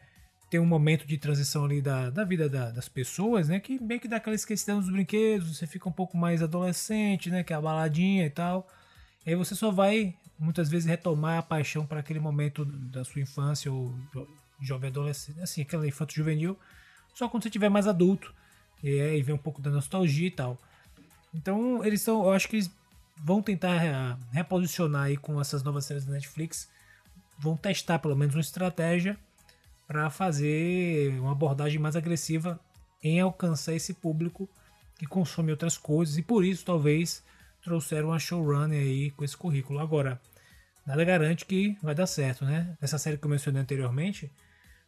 tem um momento de transição ali da, da vida da, das pessoas, né? Que meio que dá aquela esquecida dos brinquedos, você fica um pouco mais adolescente, né? Que é a baladinha e tal. E aí você só vai muitas vezes retomar a paixão para aquele momento da sua infância ou jo- jovem adolescente, assim, aquela infanto juvenil, só quando você tiver mais adulto. E aí vem um pouco da nostalgia e tal. Então, eles são, eu acho que eles vão tentar eh, reposicionar aí com essas novas séries da Netflix, vão testar pelo menos uma estratégia para fazer uma abordagem mais agressiva em alcançar esse público que consome outras coisas e por isso talvez trouxeram uma showrunner aí com esse currículo. Agora, nada garante que vai dar certo, né? Essa série que eu mencionei anteriormente,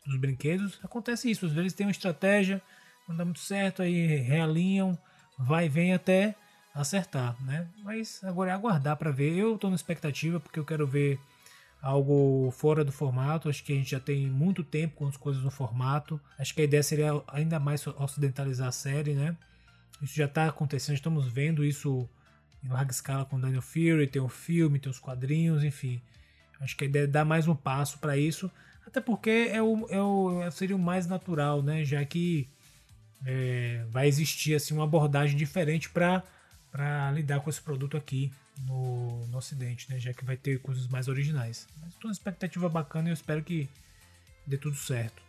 dos brinquedos, acontece isso. Às vezes tem uma estratégia, não dá muito certo, aí realinham, vai e vem até acertar, né? Mas agora é aguardar para ver. Eu tô na expectativa porque eu quero ver algo fora do formato. Acho que a gente já tem muito tempo com as coisas no formato. Acho que a ideia seria ainda mais ocidentalizar a série, né? Isso já está acontecendo, estamos vendo isso em larga escala com Daniel Fury, tem o filme, tem os quadrinhos, enfim. Acho que a ideia é dar mais um passo para isso, até porque é o, é o, seria o mais natural, né? Já que é, vai existir assim, uma abordagem diferente para lidar com esse produto aqui no, no Ocidente, né? Já que vai ter coisas mais originais. Mas estou uma expectativa bacana e eu espero que dê tudo certo.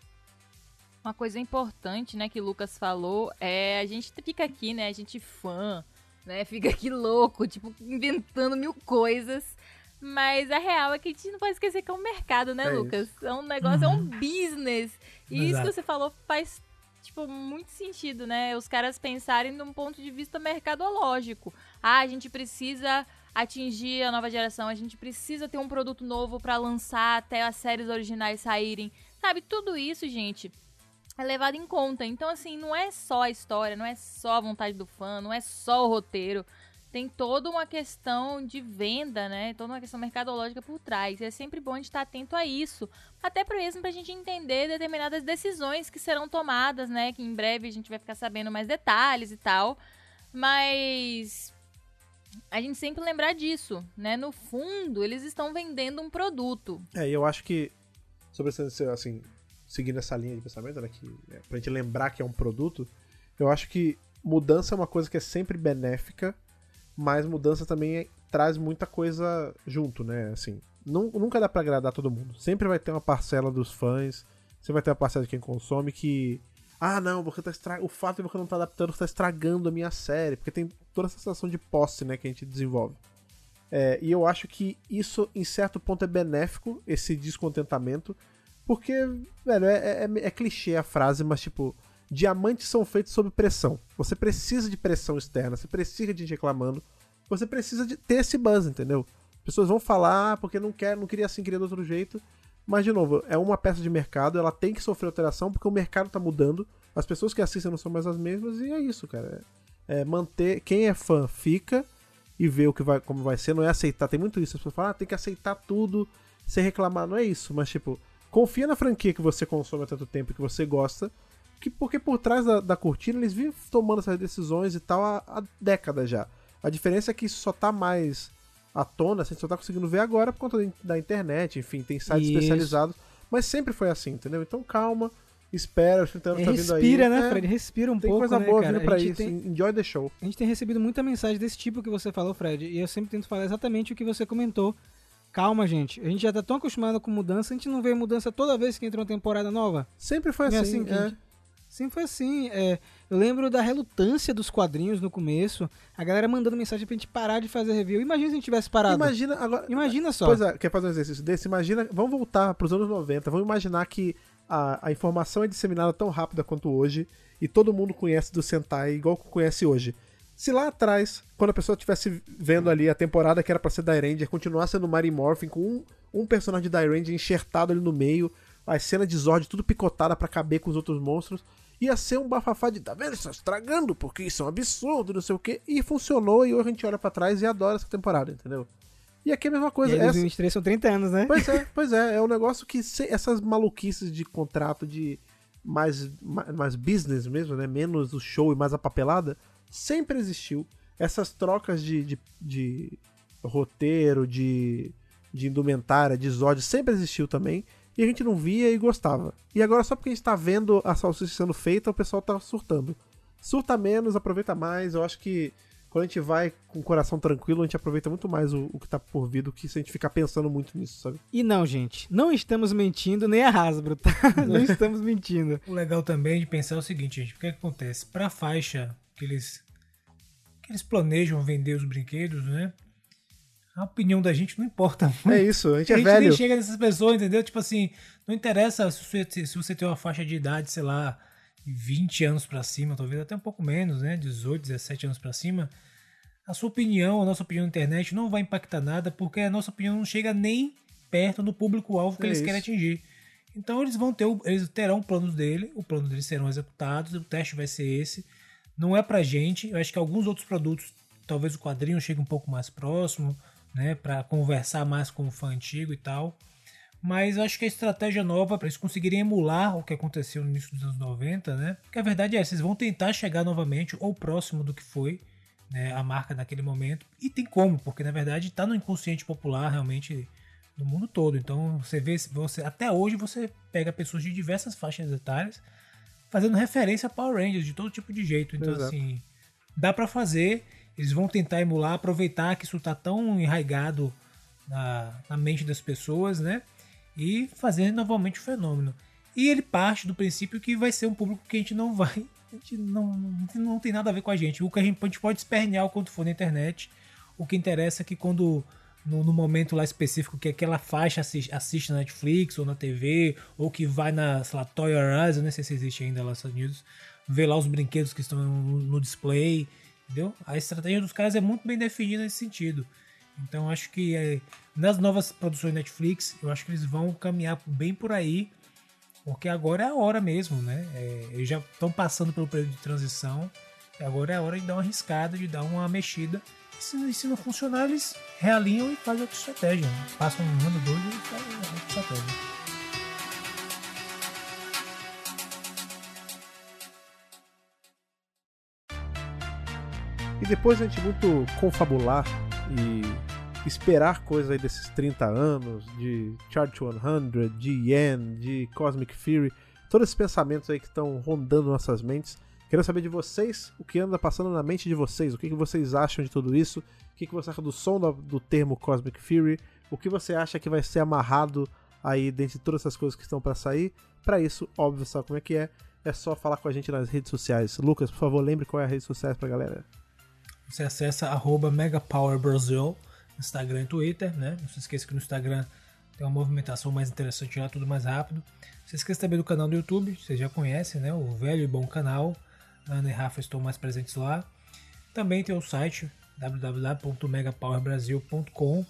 Uma coisa importante, né, que o Lucas falou é a gente fica aqui, né, a gente fã, né, fica aqui louco, tipo, inventando mil coisas. Mas a real é que a gente não pode esquecer que é um mercado, né, É Lucas? É um negócio, é um business. E isso Exato. que você falou faz, tipo, muito sentido, né? Os caras pensarem num ponto de vista mercadológico. Ah, a gente precisa atingir a nova geração, a gente precisa ter um produto novo pra lançar até as séries originais saírem. Sabe, tudo isso, gente, é levado em conta. Então, assim, não é só a história, não é só a vontade do fã, não é só o roteiro. Tem toda uma questão de venda, né? Toda uma questão mercadológica por trás. E é sempre bom a gente estar atento a isso. Até pra mesmo pra gente entender determinadas decisões que serão tomadas, né? Que em breve a gente vai ficar sabendo mais detalhes e tal. Mas a gente sempre lembrar disso, né? No fundo, eles estão vendendo um produto. É, eu acho que, sobre assim, seguindo essa linha de pensamento, né, que é, pra gente lembrar que é um produto, eu acho que mudança é uma coisa que é sempre benéfica, mas mudança também é- traz muita coisa junto, né, assim, nu- nunca dá pra agradar todo mundo, sempre vai ter uma parcela dos fãs, sempre vai ter uma parcela de quem consome que ah, não, você tá estra... o fato de você não estar adaptando está estragando a minha série, porque tem toda essa sensação de posse, né, que a gente desenvolve. É, e eu acho que isso, em certo ponto, é benéfico, esse descontentamento, porque, velho, é, é- é clichê a frase, mas, tipo, diamantes são feitos sob pressão. Você precisa de pressão externa, você precisa de gente reclamando, você precisa de ter esse buzz, entendeu? Pessoas vão falar "Ah, porque não quer, não queria assim, queria de outro jeito. Mas, de novo, é uma peça de mercado, ela tem que sofrer alteração porque o mercado tá mudando, as pessoas que assistem não são mais as mesmas, e é isso, cara. É manter. Quem é fã fica e vê o que vai, como vai ser, não é aceitar. Tem muito isso, as pessoas falam, ah, tem que aceitar tudo sem reclamar. Não é isso, mas tipo, confia na franquia que você consome há tanto tempo que você gosta. Que, porque por trás da, da cortina eles vivem tomando essas decisões e tal há, há décadas já. A diferença é que isso só tá mais à tona, assim, a gente só tá conseguindo ver agora por conta da in- da internet, enfim, tem sites Isso. especializados. Mas sempre foi assim, entendeu? Então calma, espera, os 30 anos tá vindo aí. respira, né, É, Fred? Respira um Tem pouco, coisa né, boa cara? vindo pra isso. Tem, Enjoy the show. a gente tem recebido muita mensagem desse tipo que você falou, Fred, e eu sempre tento falar exatamente o que você comentou. Calma, gente. A gente já tá tão acostumado com mudança, a gente não vê mudança toda vez que entra uma temporada nova. Sempre foi é assim. assim é. a gente- Sempre foi assim. é, eu lembro da relutância dos quadrinhos no começo. A galera mandando mensagem pra gente parar de fazer review. Imagina se a gente tivesse parado. Imagina agora. Imagina só. Pois é, quer fazer um exercício desse? Imagina. Vamos voltar pros anos 90. Vamos imaginar que a, a informação é disseminada tão rápida quanto hoje e todo mundo conhece do Sentai igual que conhece hoje. Se lá atrás, quando a pessoa estivesse vendo ali a temporada que era pra ser da Ranger, continuar sendo Mary Morphin com um, um personagem da Ranger enxertado ali no meio, a cena de Zord tudo picotada pra caber com os outros monstros, ia ser um bafafá de, tá vendo? Tá estragando, porque isso é um absurdo, não sei o quê. E funcionou, e hoje a gente olha pra trás e adora essa temporada, entendeu? E aqui é a mesma E coisa. aí, essa- 2023 são 30 anos, né? Pois é, pois é, é um negócio que se- essas maluquices de contrato, de mais, mais, mais business mesmo, né? Menos o show e mais a papelada, sempre existiu. Essas trocas de, de, de roteiro, de, de indumentária, de Zod, sempre existiu também. E a gente não via e gostava. E agora, só porque a gente tá vendo a salsicha sendo feita, o pessoal tá surtando. Surta menos, aproveita mais. Eu acho que quando a gente vai com o coração tranquilo, a gente aproveita muito mais o, o que tá por vir do que se a gente ficar pensando muito nisso, sabe? E não, gente, não estamos mentindo nem a Hasbro, tá? Não estamos mentindo. O legal também de pensar é o seguinte, gente, o que, é que acontece? Pra faixa que eles, que eles planejam vender os brinquedos, né? A opinião da gente não importa muito. É isso, a gente a é gente velho. nem chega nessas pessoas, entendeu? Tipo assim, não interessa se você, se você tem uma faixa de idade, sei lá, 20 anos pra cima, talvez até um pouco menos, né? 18, 17 anos pra cima. A sua opinião, a nossa opinião na internet não vai impactar nada, porque a nossa opinião não chega nem perto no público-alvo que É eles isso. querem atingir. Então eles vão ter, o- eles terão planos dele, o plano deles serão executados, o teste vai ser esse. Não é pra gente, eu acho que alguns outros produtos, talvez o quadrinho chegue um pouco mais próximo, né, para conversar mais com o fã antigo e tal. Mas acho que a estratégia nova para eles conseguirem emular o que aconteceu no início dos anos 90, né? Porque a verdade é, vocês vão tentar chegar novamente ou próximo do que foi né, a marca naquele momento. E tem como, porque na verdade está no inconsciente popular realmente no mundo todo. Então você vê, você até hoje você pega pessoas de diversas faixas etárias fazendo referência a Power Rangers de todo tipo de jeito. Então Exato. assim, dá para fazer. Eles vão tentar emular, aproveitar que isso tá tão enraigado na, na mente das pessoas, né? E fazer novamente o fenômeno. E ele parte do princípio que vai ser um público que a gente não vai. A gente não, não, não tem nada a ver com a gente. O que a gente, a gente pode espernear o quanto for na internet. O que interessa é que quando. No, no momento lá específico que aquela faixa assiste, assiste na Netflix ou na TV, ou que vai na, sei lá, Toy R Us, eu nem sei se existe ainda lá nos Estados Unidos, vê lá os brinquedos que estão no, no display, entendeu? A estratégia dos caras é muito bem definida nesse sentido. Então acho que é, nas novas produções Netflix, eu acho que eles vão caminhar bem por aí, porque agora é a hora mesmo, né? É, eles já estão passando pelo período de transição, agora é a hora de dar uma arriscada, de dar uma mexida. E se, se não funcionar, eles realinham e fazem outra estratégia. Né? Passam um ano, dois e fazem outra estratégia. E depois a gente muito confabular e esperar coisas aí desses 30 anos, de Charge 100, de Yen, de Cosmic Fury, todos esses pensamentos aí que estão rondando nossas mentes. Quero saber de vocês o que anda passando na mente de vocês, o que, que vocês acham de tudo isso, o que, que você acha do som do, do termo Cosmic Fury, o que você acha que vai ser amarrado aí dentre todas essas coisas que estão para sair. Para isso, óbvio, sabe como é que é? É só falar com a gente nas redes sociais. Lucas, por favor, lembre qual é as redes sociais pra galera. Você acessa arroba MegaPowerBrasil, Instagram e Twitter, né? Não se esqueça que no Instagram tem uma movimentação mais interessante lá, tudo mais rápido. Não se esqueça também do canal do YouTube, vocês já conhecem, né? O velho e bom canal. Ana e Rafa estão mais presentes lá. Também tem o site www.megapowerbrasil.com,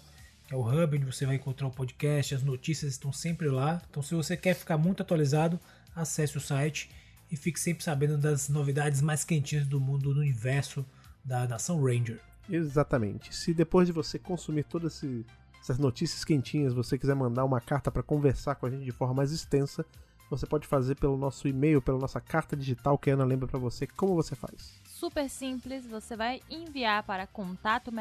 que é o hub onde você vai encontrar o podcast, as notícias estão sempre lá. Então, se você quer ficar muito atualizado, acesse o site e fique sempre sabendo das novidades mais quentinhas do mundo, do universo da nação Ranger. Exatamente. Se depois de você consumir todas esse- essas notícias quentinhas, você quiser mandar uma carta para conversar com a gente de forma mais extensa, você pode fazer pelo nosso e-mail, pela nossa carta digital que a Ana lembra para você como você faz. Super simples, você vai enviar para contato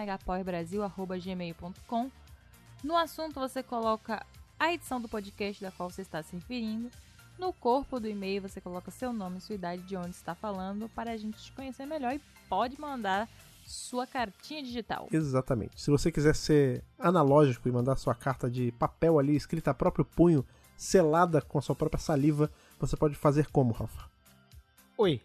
No assunto você coloca a edição do podcast da qual você está se referindo. No corpo do e-mail você coloca seu nome, sua idade, de onde está falando, para a gente te conhecer melhor e pode mandar sua cartinha digital. Exatamente. Se você quiser ser analógico e mandar sua carta de papel ali, escrita a próprio punho, selada com a sua própria saliva, você pode fazer como, Rafa? Oi.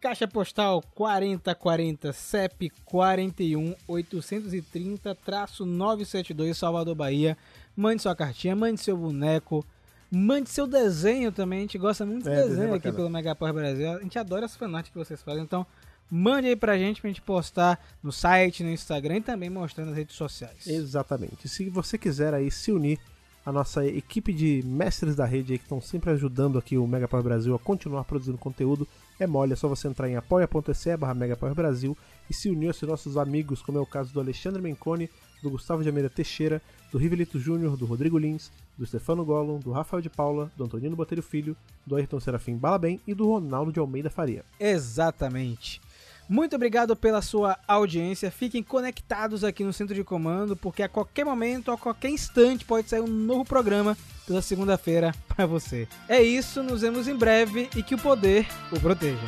Caixa postal 4040 CEP 41 830 972 Salvador Bahia. Mande sua cartinha, mande seu boneco, mande seu desenho também. A gente gosta muito de É, desenho, desenho aqui pelo Megapower Brasil. A gente adora as fanarts que vocês fazem. Então, mande aí pra gente pra gente postar no site, no Instagram e também mostrar nas redes sociais. Exatamente. Se você quiser aí se unir à nossa equipe de mestres da rede aí que estão sempre ajudando aqui o Mega Power Brasil a continuar produzindo conteúdo, é mole, é só você entrar em apoia.se barra Brasil e se unir aos nossos amigos, como é o caso do Alexandre Menconi, do Gustavo de Almeida Teixeira, do Rivelito Júnior, do Rodrigo Lins, do Stefano Gollum, do Rafael de Paula, do Antonino Botelho Filho, do Ayrton Serafim Balabem e do Ronaldo de Almeida Faria. Exatamente. Muito obrigado pela sua audiência. Fiquem conectados aqui no centro de comando, porque a qualquer momento, a qualquer instante, pode sair um novo programa toda segunda-feira para você. É isso, nos vemos em breve e que o poder o proteja.